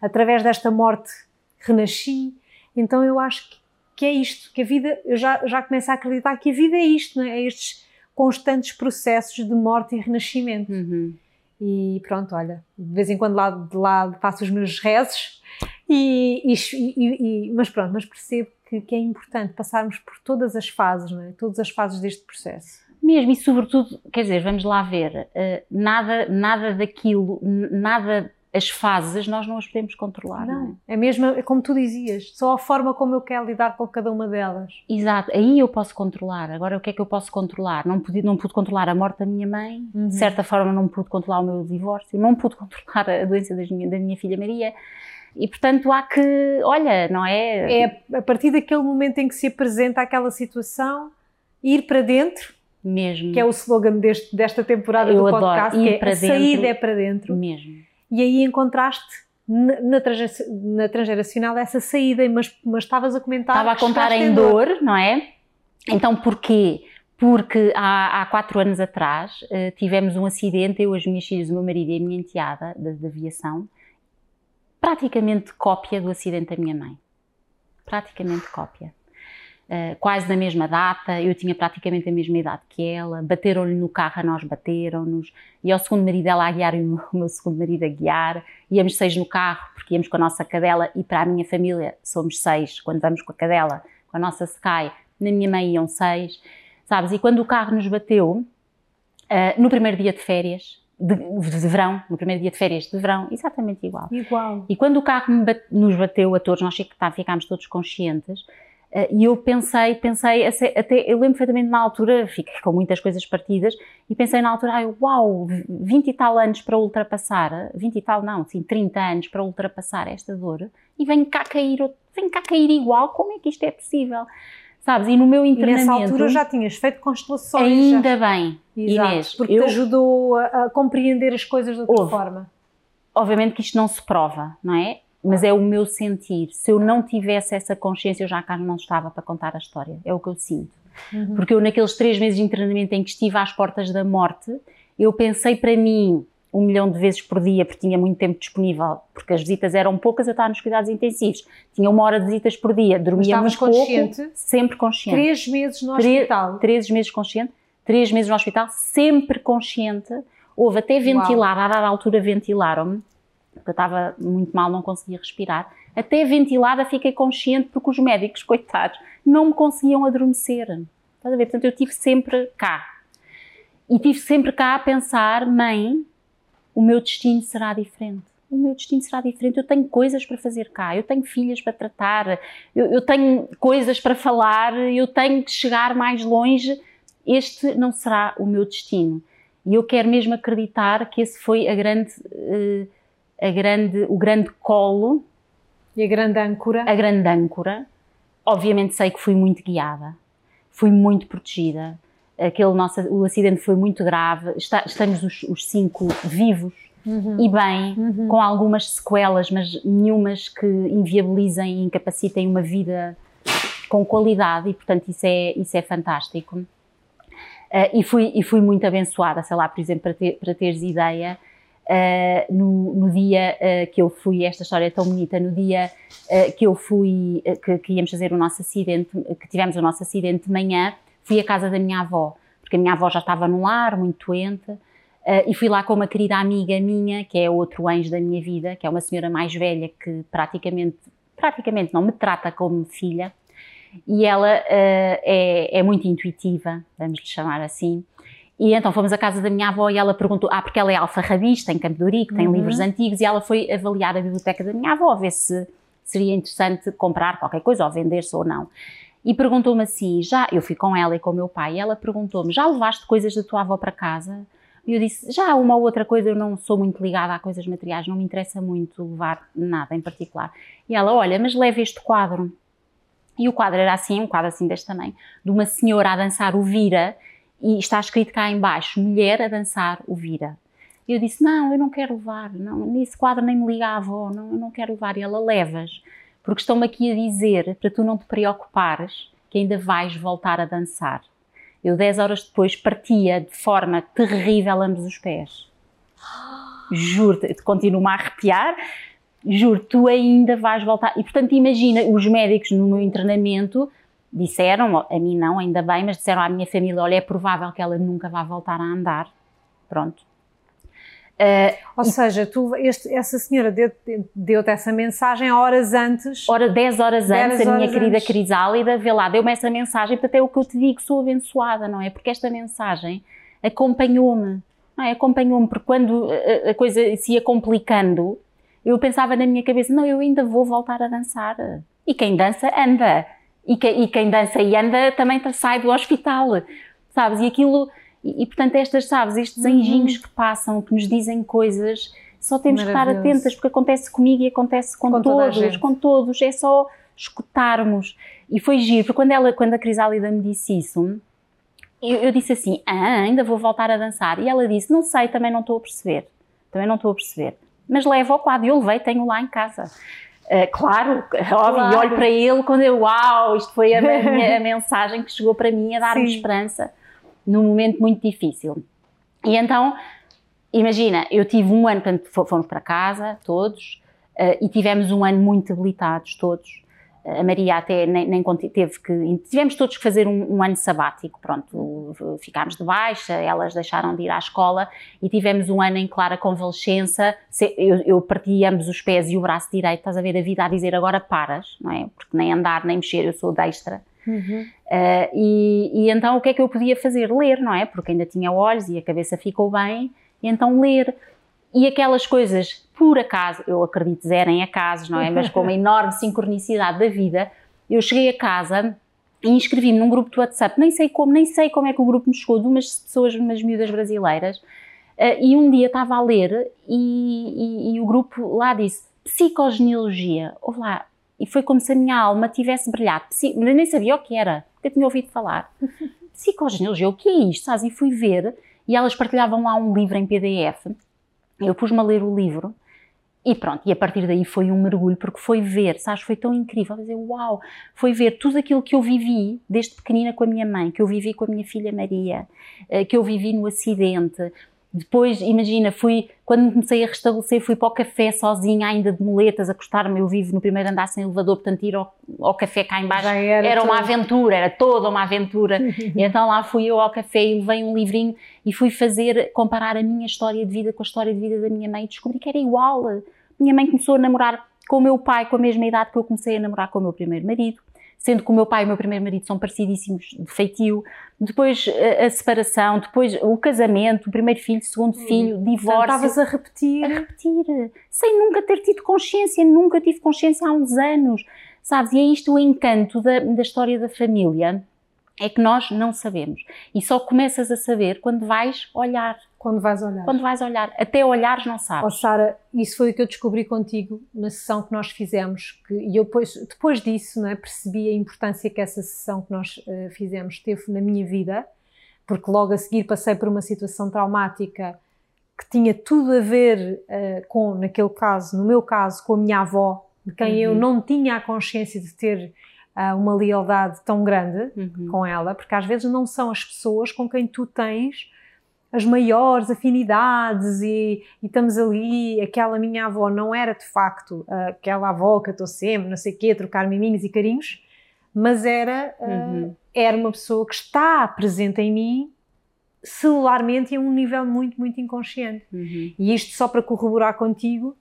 através desta morte renasci. Então eu acho que, que é isto, que a vida, eu já, já começo a acreditar que a vida é isto, não é? É estes constantes processos de morte e renascimento. Uhum. E pronto, olha, de vez em quando lá de lado faço os meus rezos, e, e- e- mas pronto, mas percebo que, que é importante passarmos por todas as fases, não é? Todas as fases deste processo. Mesmo, e sobretudo, quer dizer, vamos lá ver, eh, nada, nada daquilo, nada, as fases, nós não as podemos controlar, não, Não, é mesmo, é como tu dizias, só a forma como eu quero lidar com cada uma delas. é? Exato, aí eu posso controlar. Agora, o que é que eu posso controlar? Não pude, não pude controlar a morte da minha mãe, Uhum. de certa forma não pude controlar o meu divórcio, não pude [laughs] controlar a doença minha- da minha filha Maria. E, portanto, há que, olha, não é? É a partir daquele momento em que se apresenta aquela situação, ir para dentro, Mesmo, que é o slogan deste, desta temporada Eu do adoro, podcast, que é para a saída dentro. é para dentro. mesmo. E aí encontraste na, na, transge- na transgeracional essa saída, mas, mas estavas a comentar. Estava a contar em dor, não é? Então porquê? Porque há, há quatro anos atrás eh, tivemos um acidente, eu, as minhas filhas, o meu marido e a minha enteada da, da aviação, praticamente cópia do acidente da minha mãe. Praticamente cópia. Eh, quase na mesma data, eu tinha praticamente a mesma idade que ela, bateram-lhe no carro, a nós bateram-nos, e ao segundo marido ela a guiar e [laughs] o meu, segundo marido a guiar, íamos seis no carro, porque íamos com a nossa cadela, e para a minha família somos seis, quando vamos com a cadela, com a nossa Sky, na minha mãe iam seis, sabes, e quando o carro nos bateu, eh, no primeiro dia de férias, de, de verão, no primeiro dia de férias de verão, exatamente igual. Igual. E quando o carro bate- nos bateu a todos, nós tá, ficámos todos conscientes, eh, e eu pensei, pensei, até, eu lembro perfeitamente na altura, fiquei com muitas coisas partidas, e pensei na altura, ai, uau, 20 e tal anos para ultrapassar, 20 e tal não, assim, 30 anos para ultrapassar esta dor, e vem cá cair, vem cá cair igual, como é que isto é possível? Sabes, e no meu E internamento... nessa altura já tinhas feito constelações. Ainda já. bem, Exato, Inês, porque eu- te ajudou a, a compreender as coisas de outra Houve. forma. obviamente que isto não se prova, não é? Mas é o meu sentir. Se eu não tivesse essa consciência, eu já cá não estava para contar a história. É o que eu sinto. Uhum. Porque eu, naqueles três meses de treinamento em que estive às portas da morte, eu pensei para mim um milhão de vezes por dia, porque tinha muito tempo disponível, porque as visitas eram poucas, eu estava nos cuidados intensivos. Tinha uma hora de visitas por dia, dormia muito pouco, consciente? sempre consciente. Três meses no Três- hospital. Três meses consciente, três meses no hospital, sempre consciente. Houve até ventilar, a dada altura ventilaram-me, porque eu estava muito mal, não conseguia respirar. Até ventilada fiquei consciente porque os médicos, [laughs] coitados, não me conseguiam adormecer. Estás a ver? Portanto, eu estive sempre cá. E estive sempre cá a pensar, mãe, o meu destino será diferente. O meu destino será diferente. Eu tenho coisas para fazer cá, eu tenho filhas para tratar, eu, eu tenho coisas para falar, eu tenho que chegar mais longe. Este não será o meu destino. E eu quero mesmo acreditar que esse foi a grande, eh, a grande, o grande colo E a grande âncora. a grande âncora. Obviamente sei que fui muito guiada, fui muito protegida. Aquele nosso, o acidente foi muito grave. Está- estamos os, os cinco vivos Uhum. e bem, Uhum. com algumas sequelas, mas nenhumas que inviabilizem e incapacitem uma vida com qualidade e, portanto, isso é, isso é fantástico. Eh, e, fui, e fui muito abençoada, sei lá, por exemplo, para, ter, para teres ideia, eh, no, no dia eh, que eu fui, esta história é tão bonita, no dia que eu fui, que, que íamos fazer o nosso acidente, que tivemos o nosso acidente de manhã, fui à casa da minha avó, porque a minha avó já estava no lar, muito doente, e fui lá com uma querida amiga minha, que é outro anjo da minha vida, que é uma senhora mais velha que praticamente, praticamente não, me trata como filha, e ela eh, é, é muito intuitiva, vamos lhe chamar assim. E então fomos à casa da minha avó e ela perguntou, ah, porque ela é alfarrabista em Campo de tem Uhum. livros antigos, e ela foi avaliar a biblioteca da minha avó, a ver se seria interessante comprar qualquer coisa ou vender-se ou não. e perguntou-me assim: já, eu fui com ela e com o meu pai, e ela perguntou-me: já levaste coisas da tua avó para casa? E eu disse: já, uma ou outra coisa, eu não sou muito ligada a coisas materiais, não me interessa muito levar nada em particular. E ela: olha, mas leve este quadro. E o quadro era assim, um quadro assim deste tamanho, de uma senhora a dançar o vira, e está escrito cá embaixo: mulher a dançar o vira. E eu disse: não, eu não quero levar, não, nesse quadro nem me liga a avó, não, eu não quero levar. E ela: levas porque estão-me aqui a dizer para tu não te preocupares que ainda vais voltar a dançar. Eu, dez horas depois, partia de forma terrível ambos os pés. [gasps] Juro-te, continuo-me a arrepiar. Juro, tu ainda vais voltar. E, portanto, imagina, os médicos no meu internamento disseram, a mim não, ainda bem, mas disseram à minha família: olha, é provável que ela nunca vá voltar a andar. Pronto. Uh, Ou seja, tu, este, essa senhora deu-te deu essa mensagem horas antes. Hora, 10 horas antes, a minha querida antes. Crisálida, vê lá, deu-me essa mensagem, portanto é o que eu te digo, sou abençoada, não é? Porque esta mensagem acompanhou-me, não é? Acompanhou-me, porque quando a, coisa se ia complicando, eu pensava na minha cabeça, não, eu ainda vou voltar a dançar. E quem dança, anda. E, que, e quem dança e anda também sai do hospital, sabes? E aquilo e, e, portanto, estas, sabes, estes uhum. anjinhos que passam, que nos dizem coisas, só temos que estar atentas, porque acontece comigo e acontece com, com todos, com todos, é só escutarmos. E foi giro, porque quando, ela, quando a Crisálida me disse isso, eu, eu, disse assim, ah, ainda vou voltar a dançar. E ela disse, não sei, também não estou a perceber, também não estou a perceber. Mas levo ao quadro, e eu levei, tenho lá em casa. Uh, claro, [laughs] claro, e olho para ele quando eu, uau, isto foi a, minha, a [laughs] mensagem que chegou para mim a dar-me esperança num momento muito difícil. E então, imagina, eu tive um ano, portanto, fomos para casa, todos, uh, e tivemos um ano muito debilitados, todos. A Maria até nem, nem teve que. Tivemos todos que fazer um, um, ano sabático, pronto. Ficámos de baixa, elas deixaram de ir à escola e tivemos um ano em clara convalescença. Eu, eu parti ambos os pés e o braço direito, estás a ver a vida a dizer agora paras, não é? Porque nem andar nem mexer, eu sou destra. Uhum. Uh, e, e, então o que é que eu podia fazer? Ler, não é? Porque ainda tinha olhos e a cabeça ficou bem, e então ler. E aquelas coisas, por acaso, eu acredito zero em acasos, não é? Mas com uma [laughs] enorme sincronicidade da vida, eu cheguei a casa e inscrevi-me num grupo do WhatsApp, nem sei como, nem sei como é que o grupo me chegou, de umas pessoas, umas miúdas brasileiras, uh, e um dia estava a ler e, e, e o grupo lá disse psicogenealogia. Ouve lá, e foi como se a minha alma tivesse brilhado. Psi, nem sabia o que era, porque eu tinha ouvido falar. [laughs] Psicogenealogia, o que é isto? Sabes? E fui ver, e elas partilhavam lá um livro em PDF. Eu pus-me a ler o livro, e pronto, e a partir daí foi um mergulho, porque foi ver, sabes, foi tão incrível, dizer, uau, foi ver tudo aquilo que eu vivi desde pequenina com a minha mãe, que eu vivi com a minha filha Maria, eh, que eu vivi no acidente, depois, imagina, fui, quando comecei a restabelecer, fui para o café sozinha, ainda de muletas, acostar-me. Eu vivo no primeiro andar sem elevador, portanto, ir ao, ao café cá embaixo era, era uma aventura, era toda uma aventura. [laughs] então lá fui eu ao café e levei um livrinho e fui fazer, comparar a minha história de vida com a história de vida da minha mãe e descobri que era igual. Minha mãe começou a namorar com o meu pai com a mesma idade que eu comecei a namorar com o meu primeiro marido sendo que o meu pai e o meu primeiro marido são parecidíssimos de feitio, depois a, a separação, depois o casamento, o primeiro filho, o segundo hum. filho, divórcio. Estavas a repetir. A repetir, sem nunca ter tido consciência, nunca tive consciência há uns anos, sabes? E é isto o encanto da, da história da família, é que nós não sabemos. E só começas a saber quando vais olhar. Quando vais olhar. Quando vais olhar. Até olhares não sabes. Oh, Sara, isso foi o que eu descobri contigo na sessão que nós fizemos. Que, e eu depois, depois disso não é, percebi a importância que essa sessão que nós uh, fizemos teve na minha vida, porque logo a seguir passei por uma situação traumática que tinha tudo a ver uh, com, naquele caso, no meu caso, com a minha avó, de quem uhum. eu não tinha a consciência de ter uma lealdade tão grande uhum. com ela, porque às vezes não são as pessoas com quem tu tens as maiores afinidades e, e, estamos ali, aquela minha avó não era de facto aquela avó que eu estou sempre, não sei o quê, trocar miminhos e carinhos, mas era, uhum. uh, era uma pessoa que está presente em mim celularmente e a um nível muito, muito inconsciente. Uhum. E isto só para corroborar contigo,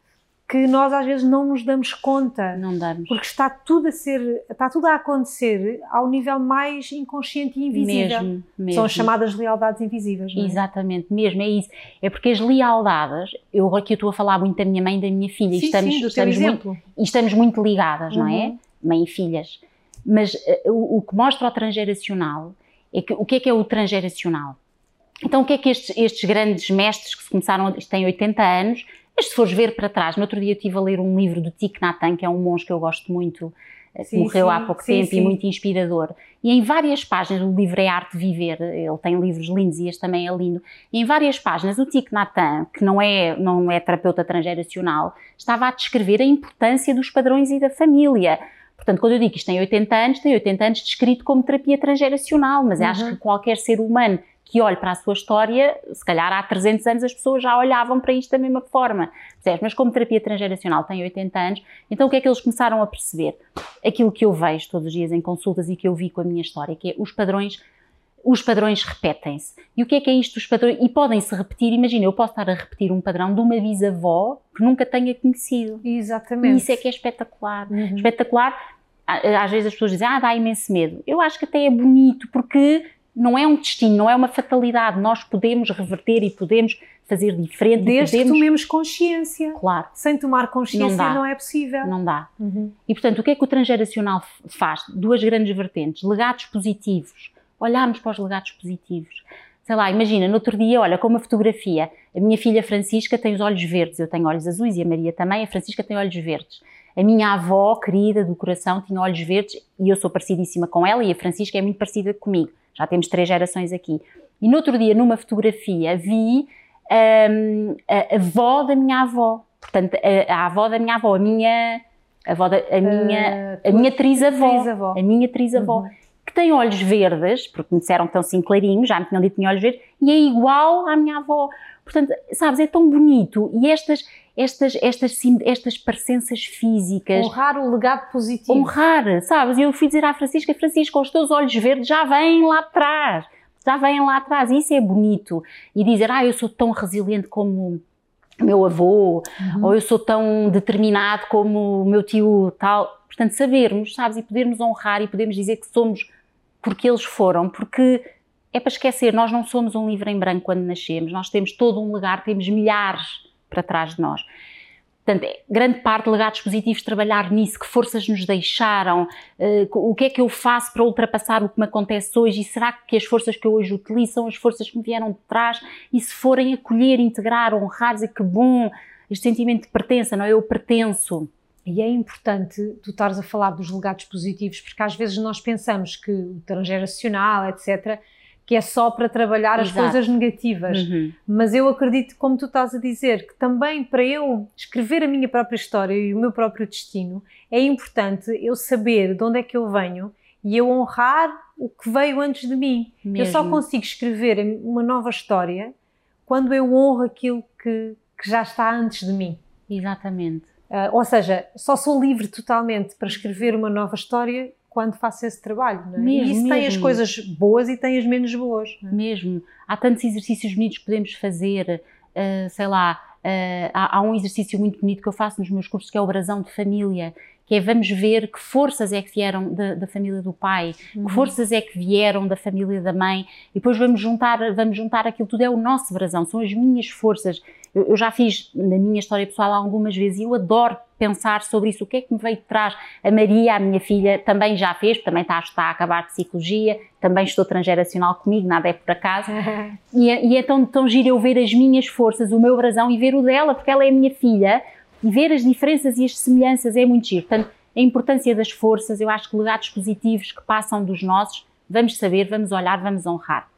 que nós às vezes não nos damos conta. Não damos. Porque está tudo a ser, está tudo a acontecer ao nível mais inconsciente e invisível. Mesmo, mesmo. São as chamadas lealdades invisíveis. É? Exatamente, mesmo, é isso. É porque as lealdades, eu aqui eu estou a falar muito da minha mãe e da minha filha, sim, e estamos, sim, estamos, muito, e estamos muito ligadas, uhum. não é? Uhum. Mãe e filhas. Mas uh, o, o, que mostra o transgeracional é que o que é que é o transgeracional? Então, o que é que estes, estes grandes mestres que começaram, têm 80 anos, mas se fores ver para trás, no outro dia eu estive a ler um livro do Thich Nhat Hanh, que é um monge que eu gosto muito, eh, que morreu sim, há pouco sim, tempo sim. e muito inspirador. E em várias páginas, o livro é Arte de Viver, ele tem livros lindos e este também é lindo. E em várias páginas, o Thich Nhat Hanh, que não é, não é terapeuta transgeracional, estava a descrever a importância dos padrões e da família. Portanto, quando eu digo que isto tem 80 anos, tem 80 anos descrito como terapia transgeracional, mas uhum. acho que qualquer ser humano que olhe para a sua história, se calhar há 300 anos as pessoas já olhavam para isto da mesma forma, percebes? Mas como terapia transgeracional tem 80 anos, então o que é que eles começaram a perceber? Aquilo que eu vejo todos os dias em consultas e que eu vi com a minha história, que é os padrões os padrões repetem-se. E o que é que é isto, os padrões? E podem-se repetir, imagina, eu posso estar a repetir um padrão de uma bisavó que nunca tenha conhecido. Exatamente. E isso é que é espetacular. Uhum. Espetacular, às vezes as pessoas dizem, ah, dá imenso medo. Eu acho que até é bonito, porque não é um destino, não é uma fatalidade. Nós podemos reverter e podemos fazer diferente. Desde podemos... que tomemos consciência. Claro. Sem tomar consciência não, não é possível. Não dá. Uhum. E, portanto, o que é que o transgeracional faz? Duas grandes vertentes. Legados positivos. Olharmos para os legados positivos. Sei lá, imagina, no outro dia, olha, com uma fotografia, a minha filha Francisca tem os olhos verdes, eu tenho olhos azuis e a Maria também, a Francisca tem olhos verdes. A minha avó, querida do coração, tinha olhos verdes e eu sou parecidíssima com ela e a Francisca é muito parecida comigo. Já temos três gerações aqui. E no outro dia, numa fotografia, vi um, a, a avó da minha avó. Portanto, a, a, avó da minha avó, a minha, a, avó da, a minha, uh, a minha trisavó, a minha trisavó, uhum. que tem olhos verdes, porque me disseram que estão assim clarinhos, já me tinham dito que tinha olhos verdes, e é igual à minha avó. Portanto, sabes, é tão bonito. E estas, estas, estas, estas parecenças físicas. Honrar o legado positivo. Honrar, sabes? Eu fui dizer à Francisca, Francisca, os teus olhos verdes já vêm lá atrás. Já vêm lá atrás. E isso é bonito. E dizer, ah, eu sou tão resiliente como meu avô, uhum. ou eu sou tão determinado como o meu tio tal. Portanto, sabermos, sabes? E podermos honrar e podermos dizer que somos porque eles foram, porque é para esquecer, nós não somos um livro em branco quando nascemos, nós temos todo um legado, temos milhares para trás de nós. Portanto, é grande parte de legados positivos trabalhar nisso, que forças nos deixaram, uh, o que é que eu faço para ultrapassar o que me acontece hoje e será que as forças que eu hoje utilizo são as forças que me vieram de trás e se forem acolher, integrar, honrar, dizer que bom, este sentimento de pertença, não é? Eu pertenço. E é importante tu estares a falar dos legados positivos, porque às vezes nós pensamos que o transgeracional, etc., que é só para trabalhar Exato. as coisas negativas. Uhum. Mas eu acredito, como tu estás a dizer, que também para eu escrever a minha própria história e o meu próprio destino, é importante eu saber de onde é que eu venho e eu honrar o que veio antes de mim. Mesmo. Eu só consigo escrever uma nova história quando eu honro aquilo que, que já está antes de mim. Exatamente. Uh, ou seja, só sou livre totalmente para escrever uma nova história quando faço esse trabalho. É? Mesmo, e isso mesmo. tem as coisas boas e tem as menos boas. É? Mesmo. Há tantos exercícios bonitos que podemos fazer, uh, sei lá, uh, há, há, um exercício muito bonito que eu faço nos meus cursos que é o brasão de família, que é vamos ver que forças é que vieram da, da família do pai, uhum. que forças é que vieram da família da mãe, e depois vamos juntar, vamos juntar aquilo tudo, é o nosso brasão, são as minhas forças. Eu, eu já fiz na minha história pessoal algumas vezes e eu adoro pensar sobre isso, o que é que me veio de trás. A Maria, a minha filha, também já fez, também está, está a acabar de psicologia, também estou transgeracional comigo, nada é por acaso. [laughs] e, é, e é tão, tão giro eu ver as minhas forças, o meu brasão e ver o dela, porque ela é a minha filha, e ver as diferenças e as semelhanças é muito giro. Portanto, a importância das forças, eu acho que legados positivos que passam dos nossos, vamos saber, vamos olhar, vamos honrar.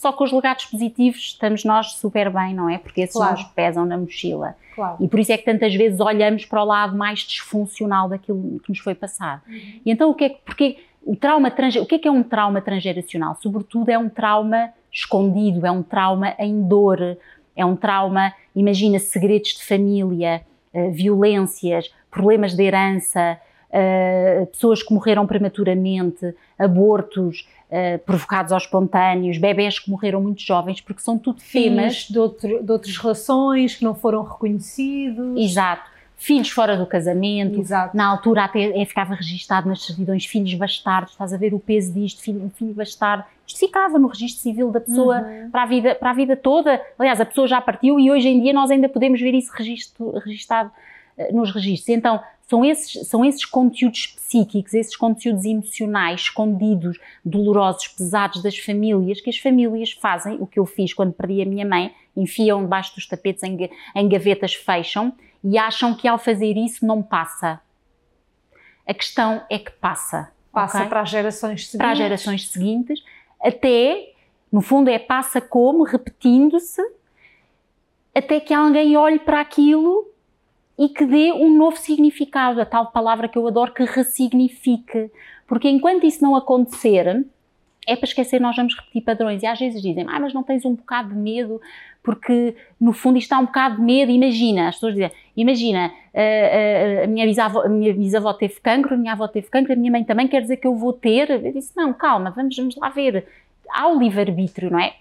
Só que os legados positivos estamos nós super bem, não é? Porque esses claro. nos pesam na mochila. Claro. E por isso é que tantas vezes olhamos para o lado mais disfuncional daquilo que nos foi passado. Uhum. E então o que é que, porque o trauma o que é que é um trauma transgeracional? Sobretudo é um trauma escondido, é um trauma em dor, é um trauma, imagina segredos de família, uh, violências, problemas de herança, uh, pessoas que morreram prematuramente, abortos, Uh, provocados aos espontâneos, bebés que morreram muito jovens, porque são tudo temas de, outro, de outras relações que não foram reconhecidos. Exato. Filhos fora do casamento, Exato. na altura até é, ficava registado nas certidões filhos bastardos, estás a ver o peso disto, filho, filho bastardo, isto ficava no registro civil da pessoa uhum. para, a vida, para a vida toda. Aliás, a pessoa já partiu e hoje em dia nós ainda podemos ver isso registado nos registros. Então, são esses, são esses conteúdos psíquicos, esses conteúdos emocionais escondidos, dolorosos, pesados das famílias, que as famílias fazem, o que eu fiz quando perdi a minha mãe, enfiam debaixo dos tapetes, em, em gavetas, fecham e acham que ao fazer isso não passa. A questão é que passa. Passa okay? para as gerações seguintes. Para as gerações seguintes, até, no fundo, é passa como, repetindo-se, até que alguém olhe para aquilo e que dê um novo significado, a tal palavra que eu adoro, que ressignifique. Porque enquanto isso não acontecer, é para esquecer, nós vamos repetir padrões. E às vezes dizem, ah, mas não tens um bocado de medo, porque no fundo isto dá um bocado de medo. Imagina, as pessoas dizem, imagina, a, a, a, minha bisavó, a minha bisavó teve cancro, a minha avó teve cancro, a minha mãe também quer dizer que eu vou ter. Eu disse, não, calma, vamos, vamos lá ver. Há o livre-arbítrio, não é?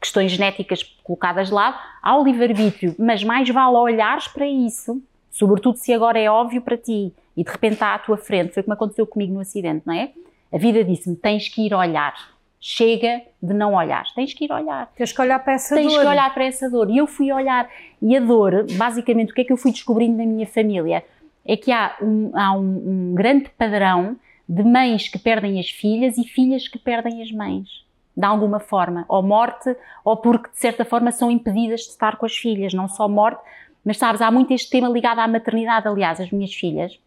Questões genéticas colocadas lá, ao livre-arbítrio, mas mais vale olhares para isso, sobretudo se agora é óbvio para ti e de repente está à tua frente, foi como aconteceu comigo no acidente, não é? A vida disse-me: tens que ir olhar. Chega de não olhar, tens que ir olhar. Tens que olhar para essa tens dor. Tens que olhar para essa dor. E eu fui olhar. E a dor, basicamente, o que é que eu fui descobrindo na minha família? É que há um, há um, um grande padrão de mães que perdem as filhas e filhas que perdem as mães de alguma forma, ou morte, ou porque de certa forma são impedidas de estar com as filhas, não só morte, mas sabes, há muito este tema ligado à maternidade. Aliás, as minhas filhas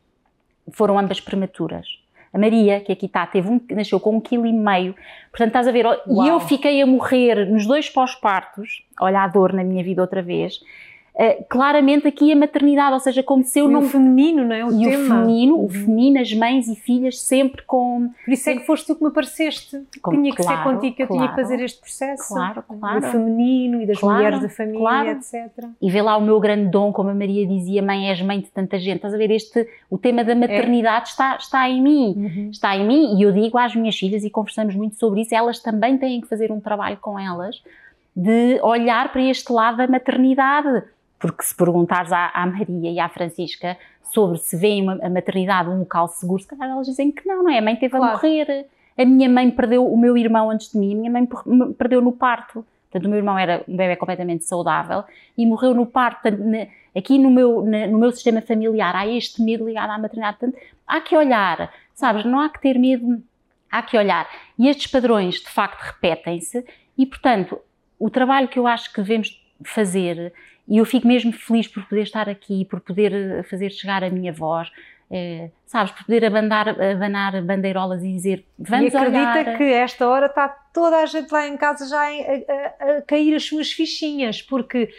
foram ambas prematuras. A Maria, que aqui está, teve um, nasceu com um quilo e meio. Portanto, estás a ver, Uau. e eu fiquei a morrer nos dois pós-partos, olha a dor na minha vida outra vez, Uh, claramente aqui a maternidade, ou seja, como se eu e não. O feminino, não é? O e tema. o feminino, uhum. o feminino, as mães e filhas sempre com. Por isso é que foste tu que me apareceste. Com, tinha que claro, ser contigo que eu claro, tinha que fazer este processo. Claro, claro. Do feminino e das claro, mulheres da família, etc. E vê lá o meu grande dom, como a Maria dizia, mãe, és mãe de tanta gente. Estás a ver? Este, o tema da maternidade é. está, está em mim. Uhum. Está em mim e eu digo às minhas filhas, e conversamos muito sobre isso, elas também têm que fazer um trabalho com elas de olhar para este lado da maternidade porque se perguntares à, à Maria e à Francisca sobre se veem a maternidade um local seguro, se calhar elas dizem que não, não é? A mãe teve claro. a morrer. A minha mãe perdeu o meu irmão antes de mim, a minha mãe perdeu no parto. Portanto, o meu irmão era um bebê completamente saudável e morreu no parto. Aqui no meu, no meu sistema familiar há este medo ligado à maternidade. Portanto, há que olhar, sabes? Não há que ter medo, há que olhar. E estes padrões, de facto, repetem-se e, portanto, o trabalho que eu acho que devemos fazer e eu fico mesmo feliz por poder estar aqui, por poder eh, fazer chegar a minha voz, é, sabes, por poder abanar, abanar bandeirolas e dizer vamos E acredita olhar. que esta hora está toda a gente lá em casa já a, a, a cair as suas fichinhas, porque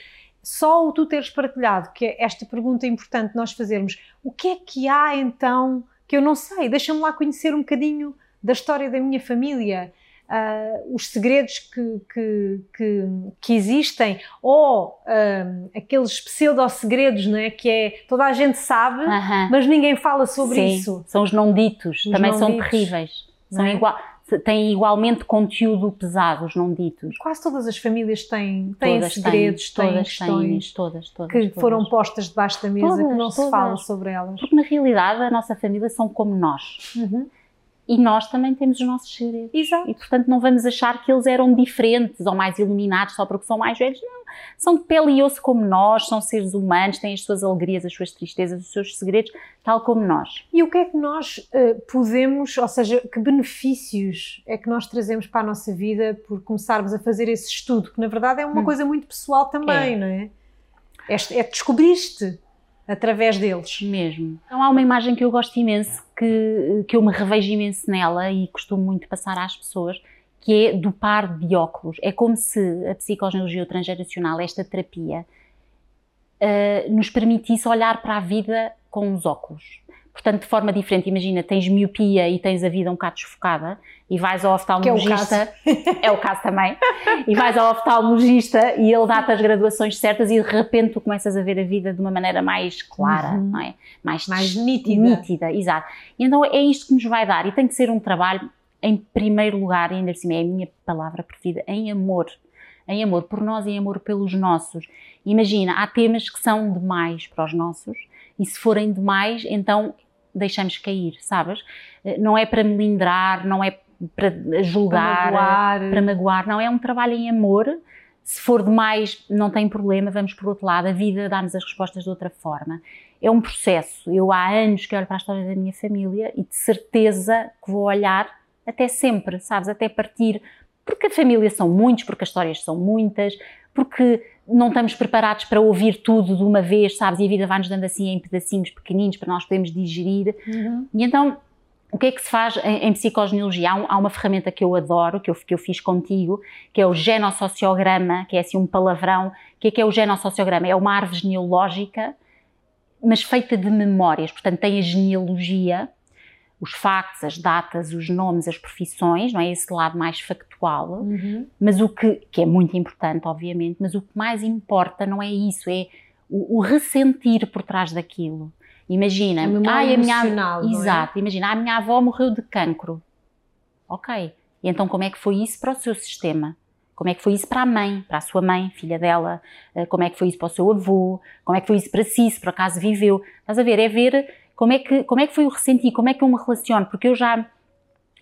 só o tu teres partilhado, que é esta pergunta importante nós fazermos, o que é que há então que eu não sei? Deixa-me lá conhecer um bocadinho da história da minha família uh, os segredos que, que, que, que existem ou uh, aqueles pseudo-segredos, não é? Que é toda a gente sabe, uh -huh. mas ninguém fala sobre Sim, isso. São os não ditos, os também não são ditos. terríveis. São é? igual, têm igualmente conteúdo pesado, os não ditos. Quase todas as famílias têm, têm todas segredos, têm, têm questões todas, todas, que todas. foram postas debaixo da mesa todas, que não se fala sobre elas. Porque na realidade a nossa família são como nós. Uhum e nós também temos os nossos segredos. Exato. E portanto não vamos achar que eles eram diferentes ou mais iluminados só porque são mais velhos. Não. São de pele e osso como nós, são seres humanos, têm as suas alegrias, as suas tristezas, os seus segredos, tal como nós. E o que é que nós uh, podemos, ou seja, que benefícios é que nós trazemos para a nossa vida por começarmos a fazer esse estudo, que na verdade é uma hum. coisa muito pessoal também, é. não é? É, é descobriste através deles. Mesmo. Então há uma imagem que eu gosto imenso, que, que eu me revejo imenso nela e costumo muito passar às pessoas, que é do par de óculos. É como se a psicogenealogia transgeracional, esta terapia, uh, nos permitisse olhar para a vida com os óculos portanto, de forma diferente. Imagina, tens miopia e tens a vida um bocado desfocada e vais ao oftalmologista, é o caso, é o caso também, e vais ao oftalmologista e ele dá-te as graduações certas e de repente tu começas a ver a vida de uma maneira mais clara, uhum. não é? Mais, mais nítida. Nítida, exato. E então é isto que nos vai dar e tem que ser um trabalho, em primeiro lugar, e ainda assim é a minha palavra preferida, em amor. Em amor por nós e em amor pelos nossos. Imagina, há temas que são demais para os nossos e se forem demais, então deixamos cair, sabes? Eh, não é para melindrar, não é para julgar, para magoar. para magoar, não, é um trabalho em amor. Se for demais, não tem problema, vamos por outro lado, a vida dá-nos as respostas de outra forma. é um processo. Eu há anos que olho para a história da minha família e de certeza que vou olhar até sempre, sabes? Até partir. Porque a família são muitos, porque as histórias são muitas, porque não estamos preparados para ouvir tudo de uma vez, sabes? E a vida vai-nos dando assim em pedacinhos pequeninos para nós podermos digerir. Uhum. E então, o que é que se faz em, em psicogenealogia? Há, um, há, uma ferramenta que eu adoro, que eu, que eu fiz contigo, que é o genossociograma, que é assim um palavrão. O que é que é o genossociograma? É uma árvore genealógica mas feita de memórias. Portanto, tem a genealogia, os factos, as datas, os nomes, as profissões, não é? Esse lado mais factual. Uhum. Mas o que, que é muito importante, obviamente, mas o que mais importa não é isso, é o, o ressentir por trás daquilo. Imagina, a ai, a minha, é? exato, imagina, a minha avó morreu de cancro. Ok. E então como é que foi isso para o seu sistema? Como é que foi isso para a mãe, para a sua mãe, filha dela? Eh, como é que foi isso para o seu avô? Como é que foi isso para si, se por acaso viveu? Estás a ver? É ver como é que, como é que foi o ressentir, como é que eu me relaciono, porque eu já,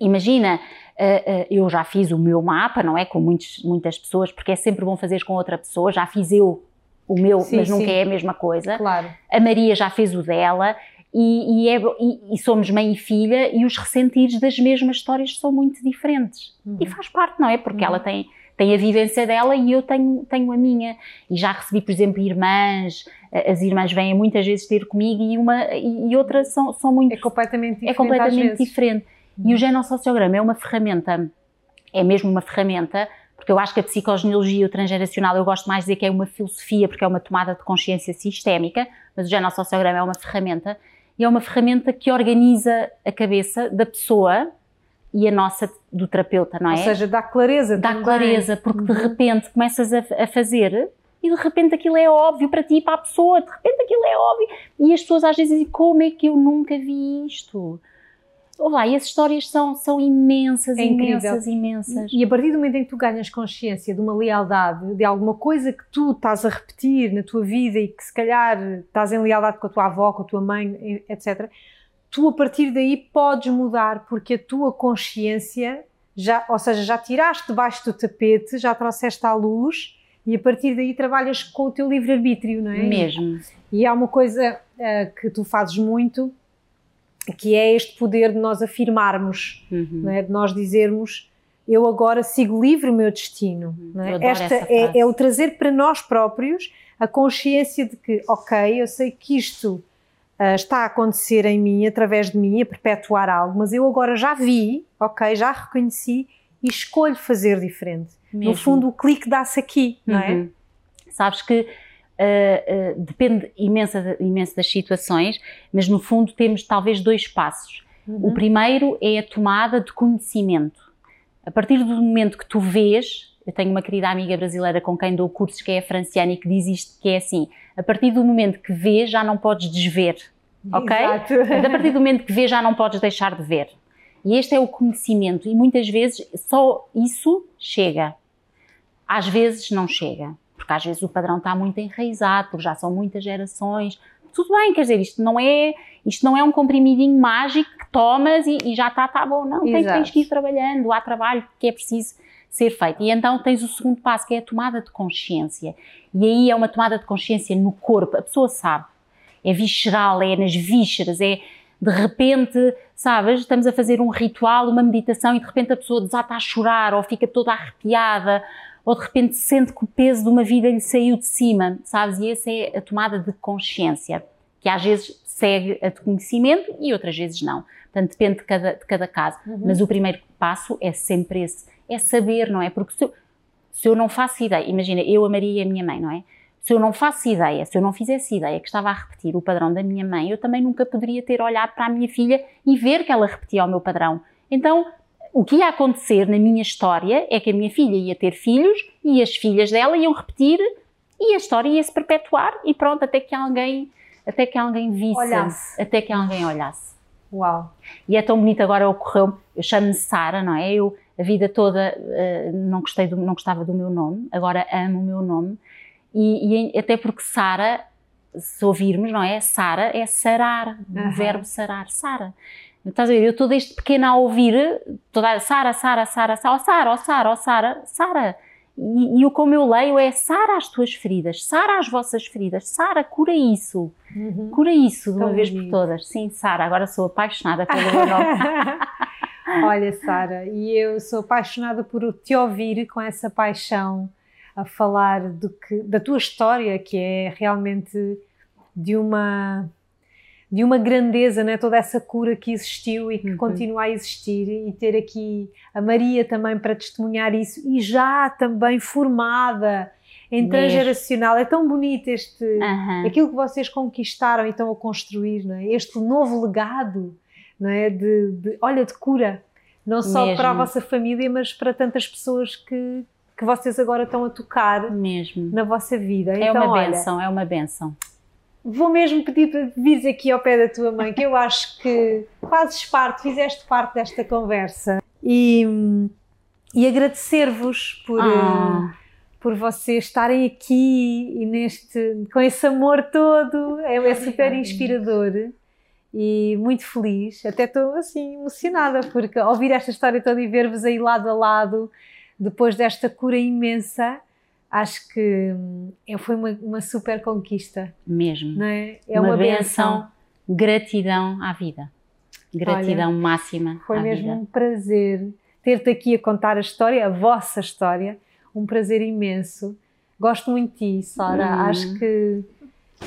imagina, eh, eh, eu já fiz o meu mapa, não é? Com muitos, muitas pessoas, porque é sempre bom fazer com outra pessoa, já fiz eu o meu, sim, mas nunca sim. é a mesma coisa. Claro. A Maria já fez o dela. E, e, é, e, e, somos mãe e filha e os ressentidos das mesmas histórias são muito diferentes. Uhum. E faz parte, não é? Porque uhum. ela tem tem a vivência dela e eu tenho, tenho a minha. E já recebi, por exemplo, irmãs, as irmãs vêm muitas vezes ter comigo e uma e outra são, são muito. É completamente diferente. É completamente diferente. E o genossociograma é uma ferramenta, é mesmo uma ferramenta, porque eu acho que a psicogenealogia e o transgeracional eu gosto mais de dizer que é uma filosofia, porque é uma tomada de consciência sistémica, mas o genossociograma é uma ferramenta e é uma ferramenta que organiza a cabeça da pessoa e a nossa do terapeuta, não é? Ou seja, dá clareza. Dá também. clareza, porque de uhum. repente começas a, a, fazer e de repente aquilo é óbvio para ti e para a pessoa, de repente aquilo é óbvio. E as pessoas às vezes dizem: como é que eu nunca vi isto? Olá, e as histórias são, são imensas, é imensas, imensas. E a partir do momento em que tu ganhas consciência de uma lealdade, de alguma coisa que tu estás a repetir na tua vida e que se calhar estás em lealdade com a tua avó, com a tua mãe, etc., tu a partir daí podes mudar porque a tua consciência já, ou seja, já tiraste debaixo do tapete, já trouxeste à luz e a partir daí trabalhas com o teu livre-arbítrio, não é? Mesmo. E há uma coisa uh, que tu fazes muito, que é este poder de nós afirmarmos, uhum. é? de nós dizermos eu agora sigo livre o meu destino. Não é? Esta é, é o trazer para nós próprios a consciência de que, ok, eu sei que isto uh, está a acontecer em mim, através de mim, a perpetuar algo, mas eu agora já vi, ok, já reconheci e escolho fazer diferente. Mesmo. No fundo, o clique dá-se aqui, não é? Uhum. Sabes que Uh, uh, depende imensa, imenso das situações, mas no fundo temos talvez dois passos. Uhum. O primeiro é a tomada de conhecimento. A partir do momento que tu vês, eu tenho uma querida amiga brasileira com quem dou cursos que é a Franciana e que diz isto, que é assim, a partir do momento que vês já não podes desver ok? Exato. a partir do momento que vês já não podes deixar de ver. E este é o conhecimento e muitas vezes só isso chega. Às vezes não chega, porque às vezes o padrão está muito enraizado, porque já são muitas gerações. Tudo bem, quer dizer, isto não é, isto não é um comprimidinho mágico que tomas e, e já está, está bom. Não, tens, tens que ir trabalhando, há trabalho que é preciso ser feito. E então tens o segundo passo, que é a tomada de consciência. E aí é uma tomada de consciência no corpo. A pessoa sabe, é visceral, é nas vísceras, é de repente, sabes, estamos a fazer um ritual, uma meditação e de repente a pessoa desata a chorar ou fica toda arrepiada ou de repente sente que o peso de uma vida lhe saiu de cima, sabes? E essa é a tomada de consciência, que às vezes segue a de conhecimento e outras vezes não. Portanto, depende de cada, de cada caso. Uhum. Mas o primeiro passo é sempre esse, é saber, não é? Porque se eu, se eu não faço ideia, imagina, eu, a Maria e a minha mãe, não é? Se eu não faço ideia, se eu não fizesse ideia que estava a repetir o padrão da minha mãe, eu também nunca poderia ter olhado para a minha filha e ver que ela repetia o meu padrão. Então, o que ia acontecer na minha história é que a minha filha ia ter filhos e as filhas dela iam repetir e a história ia se perpetuar e pronto, até que alguém, até que alguém visse, olhasse. até que alguém olhasse. Uau! E é tão bonito agora ocorreu, eu chamo-me Sara, não é? Eu a vida toda uh, não, gostei do, não gostava do meu nome, agora amo o meu nome e, e até porque Sara, se ouvirmos, não é? Sara é sarar, uhum. o verbo sarar, Sara. Estás a ver? Eu estou desde pequena a ouvir toda Sara, Sara, Sara, Sara, Sara, Sara, Sara, Sara. E, e o como eu leio é Sara as tuas feridas, Sara as vossas feridas, Sara, cura isso, Uhum. cura isso de uma Tão vez por bonito. todas. Sim, Sara, agora sou apaixonada pelo [laughs] nome. Olha, Sara, e eu sou apaixonada por te ouvir com essa paixão a falar do que, da tua história, que é realmente de uma de uma grandeza, né? toda essa cura que existiu e que Uhum. continua a existir e ter aqui a Maria também para testemunhar isso e já também formada em transgeracional. É tão bonito este Aham. aquilo que vocês conquistaram e estão a construir, não é? este novo legado não é? de, de- olha, de cura, não só Mesmo. para a vossa família, mas para tantas pessoas que, que vocês agora estão a tocar Mesmo. na vossa vida. É então, uma olha, benção, é uma benção. Vou mesmo pedir para vires aqui ao pé da tua mãe, que eu acho que fazes parte, fizeste parte desta conversa. E, e agradecer-vos por, Ah. eh, por vocês estarem aqui e neste, com esse amor todo. É, é super inspirador e muito feliz. Até estou assim emocionada, porque ouvir esta história toda e ver-vos aí lado a lado, depois desta cura imensa, acho que hum, foi uma, uma super conquista. Mesmo. É? É uma, uma, benção, gratidão à vida. Gratidão máxima. Foi mesmo vida. um prazer ter-te aqui a contar a história, a vossa história. Um prazer imenso. Gosto muito de ti, Sara. Hum. Acho que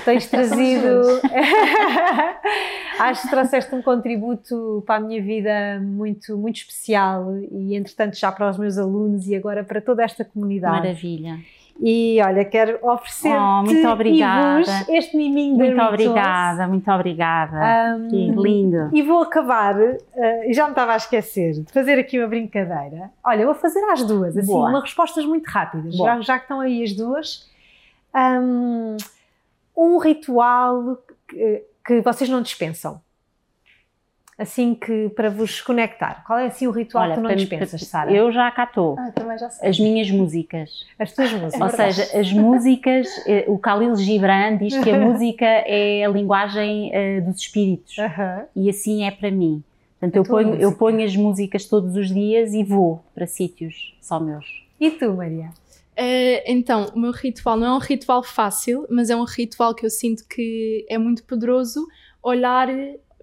tens trazido. [laughs] Acho que trouxeste um contributo para a minha vida muito, muito especial e, entretanto, já para os meus alunos e agora para toda esta comunidade. Maravilha. E olha, quero oferecer Oh, muito obrigada. este miminho Muito obrigada, muito obrigada. Um, Que lindo. e vou acabar, e já me estava a esquecer, de fazer aqui uma brincadeira. Olha, vou fazer às duas, assim, Boa. uma respostas muito rápidas, já, já que estão aí as duas. Um, um ritual que, que vocês não dispensam. Assim que para vos conectar. Qual é assim o ritual que tu não dispensas, Sara? Eu já cá estou. Ah, também já sei. As minhas músicas. As tuas músicas. [laughs] Ou seja, as músicas, eh, o Khalil Gibran diz que a [laughs] música é a linguagem eh, dos espíritos. Aham. E assim é para mim. Portanto, A eu ponho, eu ponho as músicas todos os dias e vou para sítios só meus. E tu, Maria? Eh, então, o meu ritual não é um ritual fácil, mas é um ritual que eu sinto que é muito poderoso olhar,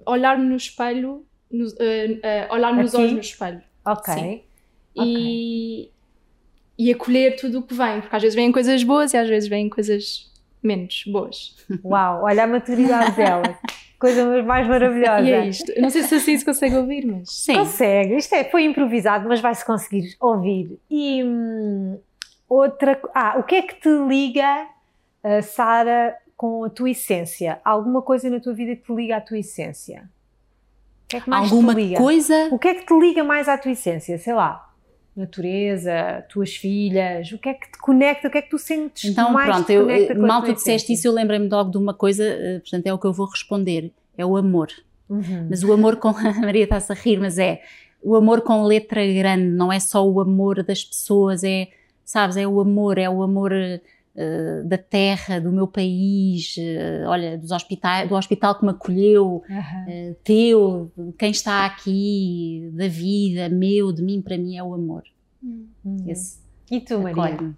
olhar-me no espelho, no, eh, eh, olhar nos olhos no espelho Ok. Sim. e, e acolher tudo o que vem, porque às vezes vêm coisas boas e às vezes vêm coisas menos boas. Uau, olha a maturidade dela. [laughs] Coisa mais maravilhosa. E é isto. Não sei se assim se consegue ouvir, mas. Sim. Consegue, isto é, foi improvisado, mas vai-se conseguir ouvir. E hum, outra. Ah, o que é que te liga, uh, Sara, com a tua essência? Alguma coisa na tua vida que te liga à tua essência? O que é que mais Alguma te liga? coisa? O que é que te liga mais à tua essência? Sei lá. Natureza, tuas filhas, o que é que te conecta, o que é que tu sentes Então, mais pronto, te eu, conecta com a mal tu disseste isso, eu lembrei-me logo de uma coisa, eh, portanto, é o que eu vou responder: é o amor. Uhum. Mas o amor com. [laughs] A Maria está-se a rir, mas é o amor com letra grande, não é só o amor das pessoas, é, sabes, é o amor, é o amor eh, da terra, do meu país, eh, olha, dos hospitais, do hospital que me acolheu, Aham. eh, teu, de quem está aqui, da vida, meu, de mim, para mim é o amor. Uhum. Esse E tu, Maria?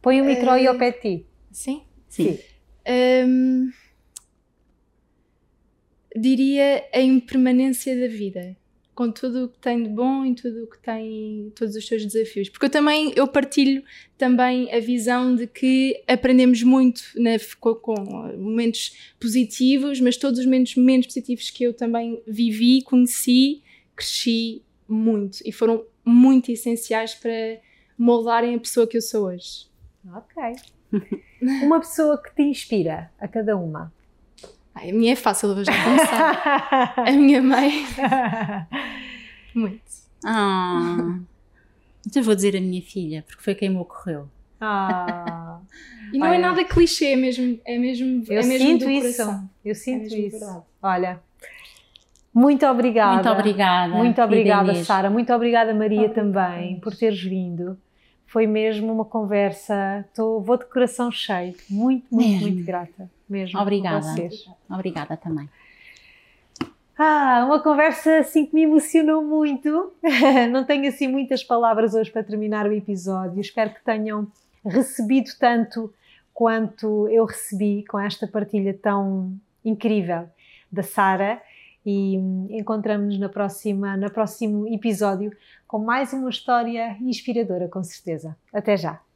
Põe o micro aí Eh, ao pé de ti. Sim? Sim. Hum, diria a impermanência da vida, com tudo o que tem de bom e tudo o que tem, todos os seus desafios. Porque eu também, eu partilho também a visão de que aprendemos muito na- com, com momentos positivos, mas todos os momentos menos positivos que eu também vivi, conheci, cresci muito e foram muito essenciais para moldarem a pessoa que eu sou hoje. Ok. [laughs] Uma pessoa que te inspira a cada uma. Ai, a minha é fácil, vou já começar. a minha mãe, [laughs] muito. Ah, então vou dizer a minha filha, porque foi quem me ocorreu. Ah, [laughs] E não é Olha. nada clichê, é mesmo, é mesmo, eu é mesmo sinto do isso. coração. Eu sinto mesmo isso. verdade. Olha, muito obrigada. Muito obrigada. Muito obrigada. Sara. Muito obrigada, Maria, Obrigada. também, por teres vindo. Foi mesmo uma conversa. Tô, vou de coração cheio. Muito, muito, Mesmo. muito grata. Mesmo. Obrigada. Obrigada também. Ah, uma conversa assim que me emocionou muito. [laughs] Não tenho assim muitas palavras hoje para terminar o episódio. Espero que tenham recebido tanto quanto eu recebi com esta partilha tão incrível da Sara e encontramos-nos na próxima, no próximo episódio com mais uma história inspiradora, com certeza. Até já!